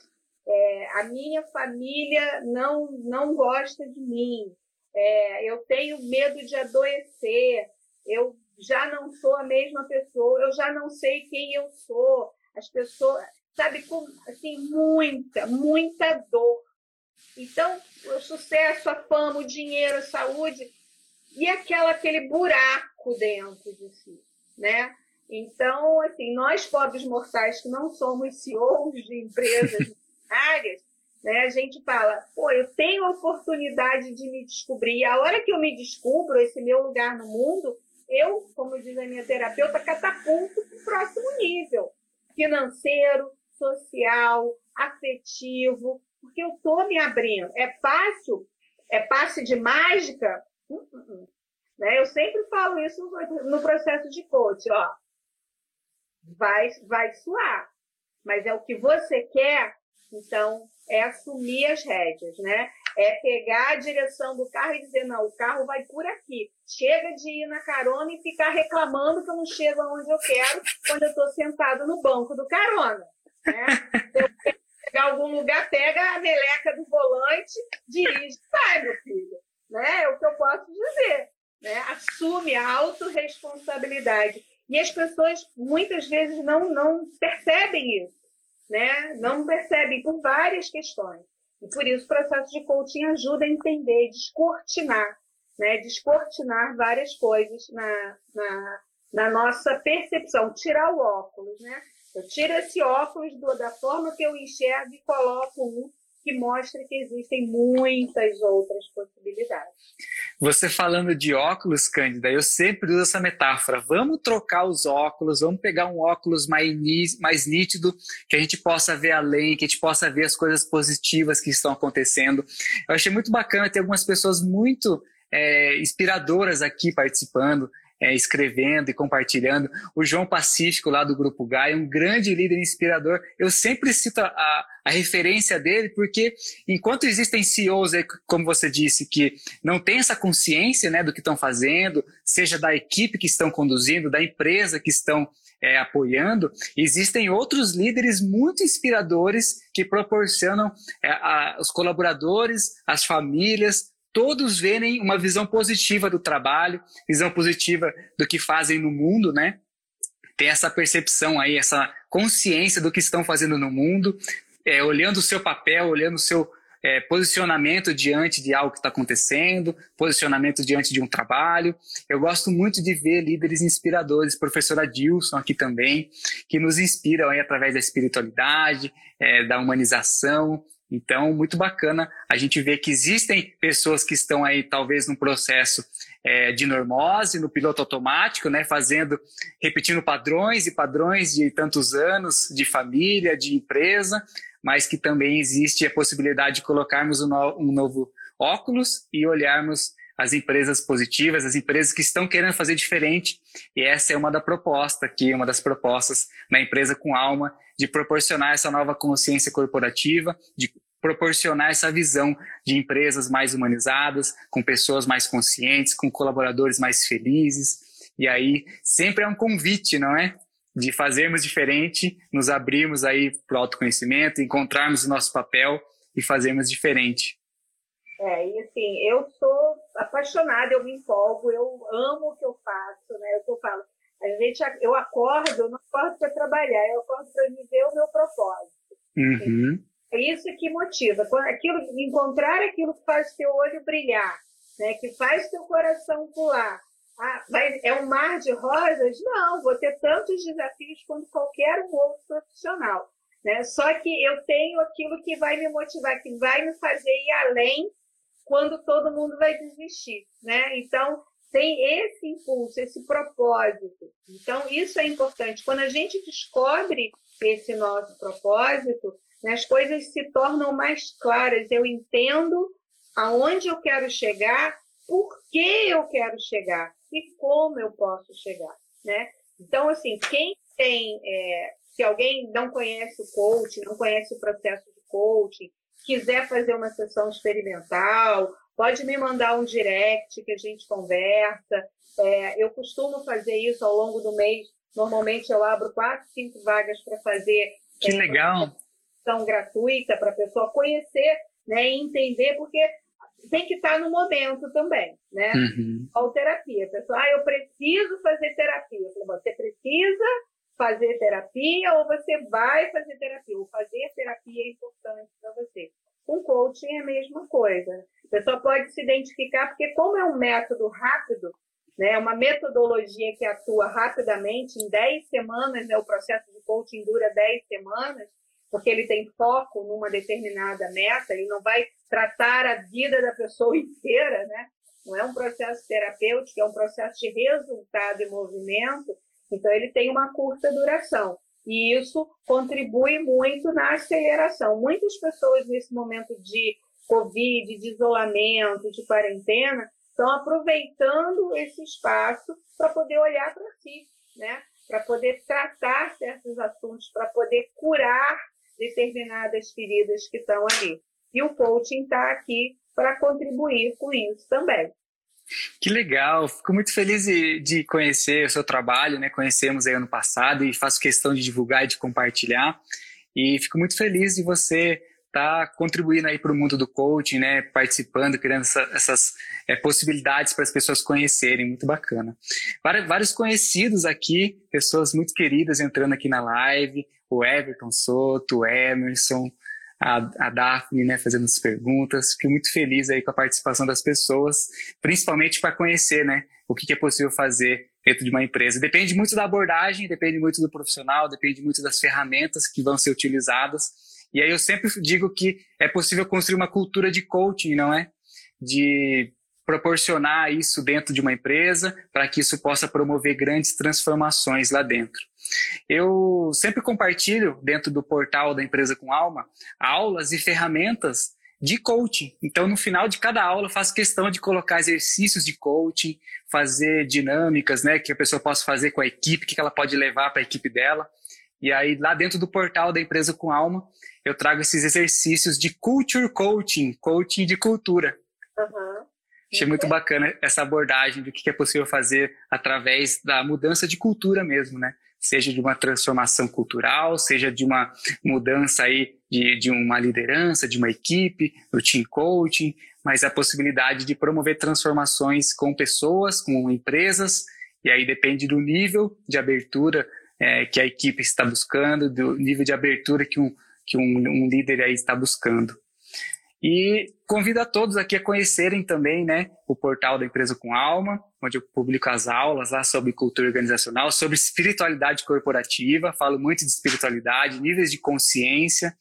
É, a minha família não, não gosta de mim. É, eu tenho medo de adoecer. Eu já não sou a mesma pessoa. Eu já não sei quem eu sou. As pessoas, sabe, com assim, muita, muita dor. Então, o sucesso, a fama, o dinheiro, a saúde e aquela, aquele buraco dentro de si, né? Então, assim, nós pobres mortais que não somos CEOs de empresas áreas, né, a gente fala, pô, eu tenho a oportunidade de me descobrir. E a hora que eu me descubro esse meu lugar no mundo, eu, como diz a minha terapeuta, catapulto para o próximo nível financeiro, social, afetivo, porque eu estou me abrindo. É fácil? É passe de mágica? Uh, uh. Né? Eu sempre falo isso no processo de coach, ó. Vai, vai suar, mas é o que você quer, então é assumir as rédeas, né? É pegar a direção do carro e dizer, não, o carro vai por aqui. Chega de ir na carona e ficar reclamando que eu não chego aonde eu quero quando eu estou sentado no banco do carona. Né? Eu quero chegar a algum lugar, pega a meleca do volante, dirige, vai, meu filho. Né? É o que eu posso dizer né? assume a autorresponsabilidade. E as pessoas muitas vezes não, não percebem isso, né? não percebem por várias questões. E por isso o processo de coaching ajuda a entender, descortinar, né? descortinar várias coisas na, na, na nossa percepção, tirar o óculos. Né? Eu tiro esse óculos do, da forma que eu enxergo e coloco um que mostra que existem muitas outras possibilidades.
Você falando de óculos, Cândida, eu sempre uso essa metáfora. Vamos trocar os óculos, vamos pegar um óculos mais, mais nítido, que a gente possa ver além, que a gente possa ver as coisas positivas que estão acontecendo. Eu achei muito bacana ter algumas pessoas muito é, inspiradoras aqui participando é, escrevendo e compartilhando. O João Pacífico, lá do Grupo Gaia, um grande líder inspirador. Eu sempre cito a, a referência dele, porque enquanto existem CEOs, como você disse, que não têm essa consciência né, do que estão fazendo, seja da equipe que estão conduzindo, da empresa que estão é, apoiando, existem outros líderes muito inspiradores que proporcionam é, a, os colaboradores, as famílias, todos verem uma visão positiva do trabalho, visão positiva do que fazem no mundo, né? Tem essa percepção aí, essa consciência do que estão fazendo no mundo, é, olhando o seu papel, olhando o seu é, posicionamento diante de algo que está acontecendo, posicionamento diante de um trabalho. Eu gosto muito de ver líderes inspiradores, professora Dilson aqui também, que nos inspiram aí através da espiritualidade, é, da humanização, então, muito bacana a gente ver que existem pessoas que estão aí, talvez, num processo é, de normose, no piloto automático, né, fazendo, repetindo padrões e padrões de tantos anos de família, de empresa, mas que também existe a possibilidade de colocarmos um, no, um novo óculos e olharmos as empresas positivas, as empresas que estão querendo fazer diferente. E essa é uma da proposta aqui, uma das propostas na empresa com alma, de proporcionar essa nova consciência corporativa, de proporcionar essa visão de empresas mais humanizadas, com pessoas mais conscientes, com colaboradores mais felizes. E aí sempre é um convite, não é? De fazermos diferente, nos abrirmos aí para o autoconhecimento, encontrarmos o nosso papel e fazermos diferente.
É, e assim, eu sou apaixonada, eu me empolgo, eu amo o que eu faço, né? Eu, eu falo, a gente, eu acordo, eu não acordo para trabalhar, eu acordo para viver o meu propósito.
Uhum.
É isso que motiva. Aquilo, encontrar aquilo que faz teu olho brilhar, né? que faz teu coração pular. Ah, vai, é um mar de rosas? Não, vou ter tantos desafios quanto qualquer um outro profissional. Né? Só que eu tenho aquilo que vai me motivar, que vai me fazer ir além quando todo mundo vai desistir. Né? Então, tem esse impulso, esse propósito. Então, isso é importante. Quando a gente descobre esse nosso propósito, né, as coisas se tornam mais claras. Eu entendo aonde eu quero chegar, por que eu quero chegar e como eu posso chegar. Né? Então, assim, quem tem, é, se alguém não conhece o coaching, não conhece o processo de coaching, quiser fazer uma sessão experimental, pode me mandar um direct que a gente conversa. É, eu costumo fazer isso ao longo do mês. Normalmente eu abro quatro, cinco vagas para fazer.
Que é, legal!
São gratuita para a pessoa conhecer né, e entender, porque tem que estar no momento também, né?
Uhum.
Ou terapia. A pessoa, ah, eu preciso fazer terapia. Eu falei, você precisa fazer terapia ou você vai fazer terapia? Ou fazer terapia é importante para você. Com coaching é a mesma coisa. A pessoa pode se identificar, porque como é um método rápido, né, uma metodologia que atua rapidamente, em 10 semanas, né, o processo de coaching dura 10 semanas, porque ele tem foco numa determinada meta, ele não vai tratar a vida da pessoa inteira, né? Não é um processo terapêutico, é um processo de resultado e movimento, então ele tem uma curta duração. E isso contribui muito na aceleração. Muitas pessoas, nesse momento de Covid, de isolamento, de quarentena, estão aproveitando esse espaço para poder olhar para si, né? para poder tratar certos assuntos, para poder curar determinadas feridas que estão ali. E o coaching está aqui para contribuir com isso também.
Que legal, fico muito feliz de, conhecer o seu trabalho, né? Conhecemos aí ano passado e faço questão de divulgar e de compartilhar. E fico muito feliz de você estar tá contribuindo aí para o mundo do coaching, né? Participando, criando essa, essas é, possibilidades para as pessoas conhecerem, muito bacana. Vários conhecidos aqui, pessoas muito queridas entrando aqui na live, o Everton Soto, o Emerson, a, a Daphne, né, fazendo as perguntas. Fico muito feliz aí com a participação das pessoas, principalmente para conhecer, né, o que, que é possível fazer dentro de uma empresa. Depende muito da abordagem, depende muito do profissional, depende muito das ferramentas que vão ser utilizadas. E aí eu sempre digo que é possível construir uma cultura de coaching, não é? De proporcionar isso dentro de uma empresa para que isso possa promover grandes transformações lá dentro. Eu sempre compartilho dentro do portal da Empresa com Alma aulas e ferramentas de coaching. Então, no final de cada aula, eu faço questão de colocar exercícios de coaching, fazer dinâmicas, né, que a pessoa possa fazer com a equipe, que ela pode levar para a equipe dela. E aí, lá dentro do portal da Empresa com Alma, eu trago esses exercícios de culture coaching, coaching de cultura.
Uhum.
Achei muito bacana essa abordagem do que é possível fazer através da mudança de cultura mesmo, né? Seja de uma transformação cultural, seja de uma mudança aí de, de uma liderança, de uma equipe, do team coaching, mas a possibilidade de promover transformações com pessoas, com empresas, e aí depende do nível de abertura é, que a equipe está buscando, do nível de abertura que um, que um, um líder aí está buscando. E convido a todos aqui a conhecerem também né, o portal da Empresa com Alma, onde eu publico as aulas lá sobre cultura organizacional, sobre espiritualidade corporativa, falo muito de espiritualidade, níveis de consciência.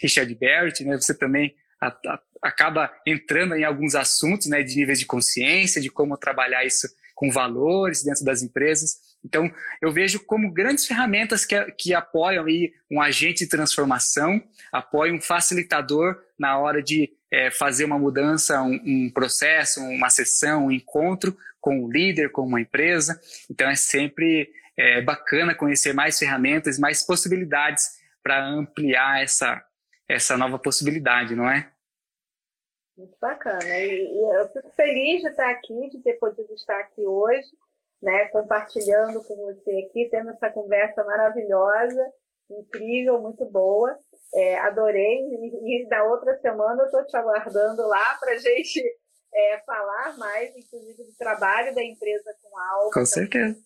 Richard Barrett, né, você também a, a, acaba entrando em alguns assuntos né, de níveis de consciência, de como trabalhar isso com valores dentro das empresas. Então, eu vejo como grandes ferramentas que, que apoiam aí um agente de transformação, apoiam um facilitador na hora de é, fazer uma mudança, um, um, processo, uma sessão, um encontro com o líder, com uma empresa. Então, é sempre é, bacana conhecer mais ferramentas, mais possibilidades para ampliar essa, essa nova possibilidade, não é?
Muito bacana. E, e eu fico feliz de estar aqui, de ter podido estar aqui hoje né, compartilhando com você aqui, tendo essa conversa maravilhosa, incrível, muito boa. É, adorei. E, e da outra semana eu estou te aguardando lá para a gente é, falar mais, inclusive, do trabalho da empresa com alma.
Com certeza.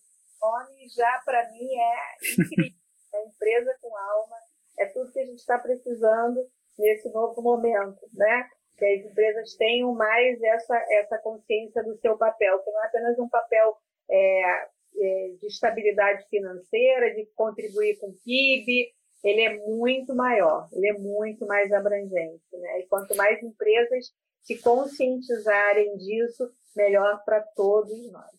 O nome já, para mim, é incrível. a empresa com alma é tudo que a gente está precisando nesse novo momento, né? Que as empresas tenham mais essa, essa consciência do seu papel, que não é apenas um papel é, é, de estabilidade financeira, de contribuir com o PIB, ele é muito maior, ele é muito mais abrangente. Né? E quanto mais empresas se conscientizarem disso, melhor para todos nós.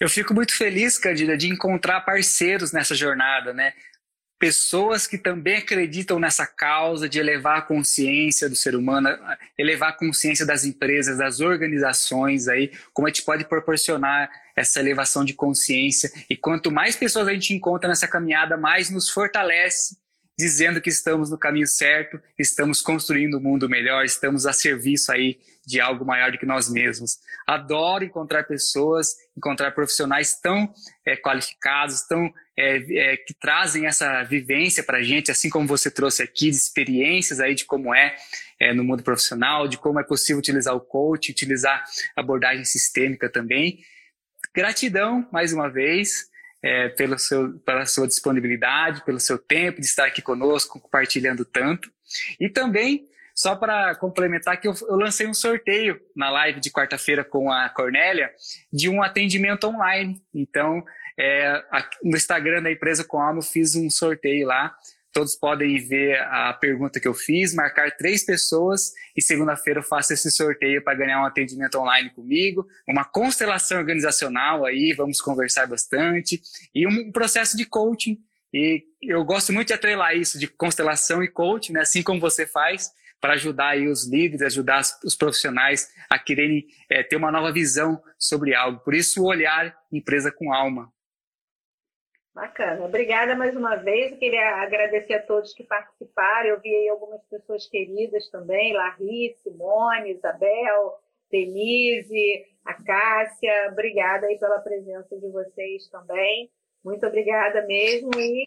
Eu fico muito feliz, Candida, de encontrar parceiros nessa jornada, né? pessoas que também acreditam nessa causa de elevar a consciência do ser humano, elevar a consciência das empresas, das organizações aí, como a gente pode proporcionar essa elevação de consciência e quanto mais pessoas a gente encontra nessa caminhada, mais nos fortalece dizendo que estamos no caminho certo, estamos construindo um mundo melhor, estamos a serviço aí de algo maior do que nós mesmos. Adoro encontrar pessoas, encontrar profissionais tão é, qualificados, tão é, é, que trazem essa vivência para a gente, assim como você trouxe aqui, de experiências aí de como é, no mundo profissional, de como é possível utilizar o coach, utilizar abordagem sistêmica também. Gratidão mais uma vez é, pelo seu, pela sua disponibilidade, pelo seu tempo de estar aqui conosco, compartilhando tanto. E também, só para complementar, que eu, eu, lancei um sorteio na live de quarta-feira com a Cornélia de um atendimento online. Então, é, no Instagram da empresa com alma, eu fiz um sorteio lá Todos podem ver a pergunta que eu fiz, marcar três pessoas e segunda-feira eu faço esse sorteio para ganhar um atendimento online comigo, uma constelação organizacional aí, vamos conversar bastante e um processo de coaching. E eu gosto muito de atrelar isso de constelação e coaching, né, assim como você faz, para ajudar aí os líderes, ajudar os profissionais a quererem é, ter uma nova visão sobre algo. Por isso, o olhar empresa com alma.
Bacana. Obrigada mais uma vez. Eu queria agradecer a todos que participaram. Eu vi aí algumas pessoas queridas também, Larry, Simone, Isabel, Denise, a Cássia. Obrigada aí pela presença de vocês também. Muito obrigada mesmo. E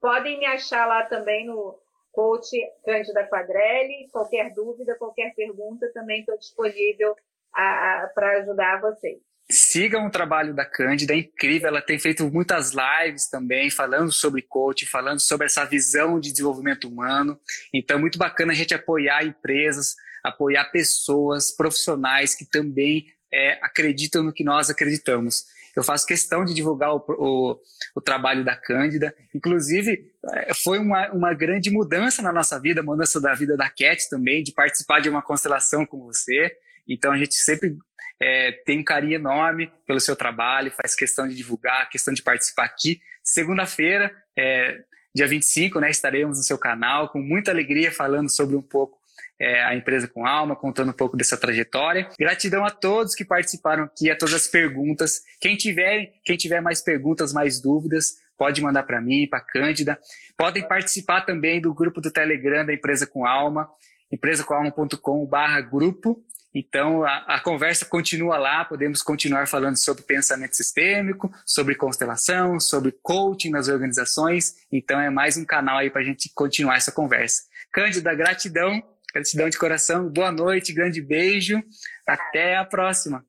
podem me achar lá também no coach Cândida Quadrelli. Qualquer dúvida, qualquer pergunta, também estou disponível para ajudar vocês.
Sigam o trabalho da Cândida, é incrível. Ela tem feito muitas lives também, falando sobre coaching, falando sobre essa visão de desenvolvimento humano. Então, é muito bacana a gente apoiar empresas, apoiar pessoas, profissionais que também é, acreditam no que nós acreditamos. Eu faço questão de divulgar o, o, o trabalho da Cândida. Inclusive, é, foi uma, uma grande mudança na nossa vida, mudança da vida da Cat também, de participar de uma constelação com você. Então, a gente sempre é, tem um carinho enorme pelo seu trabalho, faz questão de divulgar, questão de participar aqui. Segunda-feira, é, dia 25, né, estaremos no seu canal com muita alegria falando sobre um pouco é, a empresa com alma, contando um pouco dessa trajetória. Gratidão a todos que participaram aqui, a todas as perguntas. Quem tiver, quem tiver mais perguntas, mais dúvidas, pode mandar para mim, para Cândida. Podem participar também do grupo do Telegram da Empresa com Alma, empresacomalma.com/grupo. Então, a, a, conversa continua lá, podemos continuar falando sobre pensamento sistêmico, sobre constelação, sobre coaching nas organizações. Então, é mais um canal aí para a gente continuar essa conversa. Cândida, gratidão, gratidão de coração, boa noite, grande beijo, até a próxima.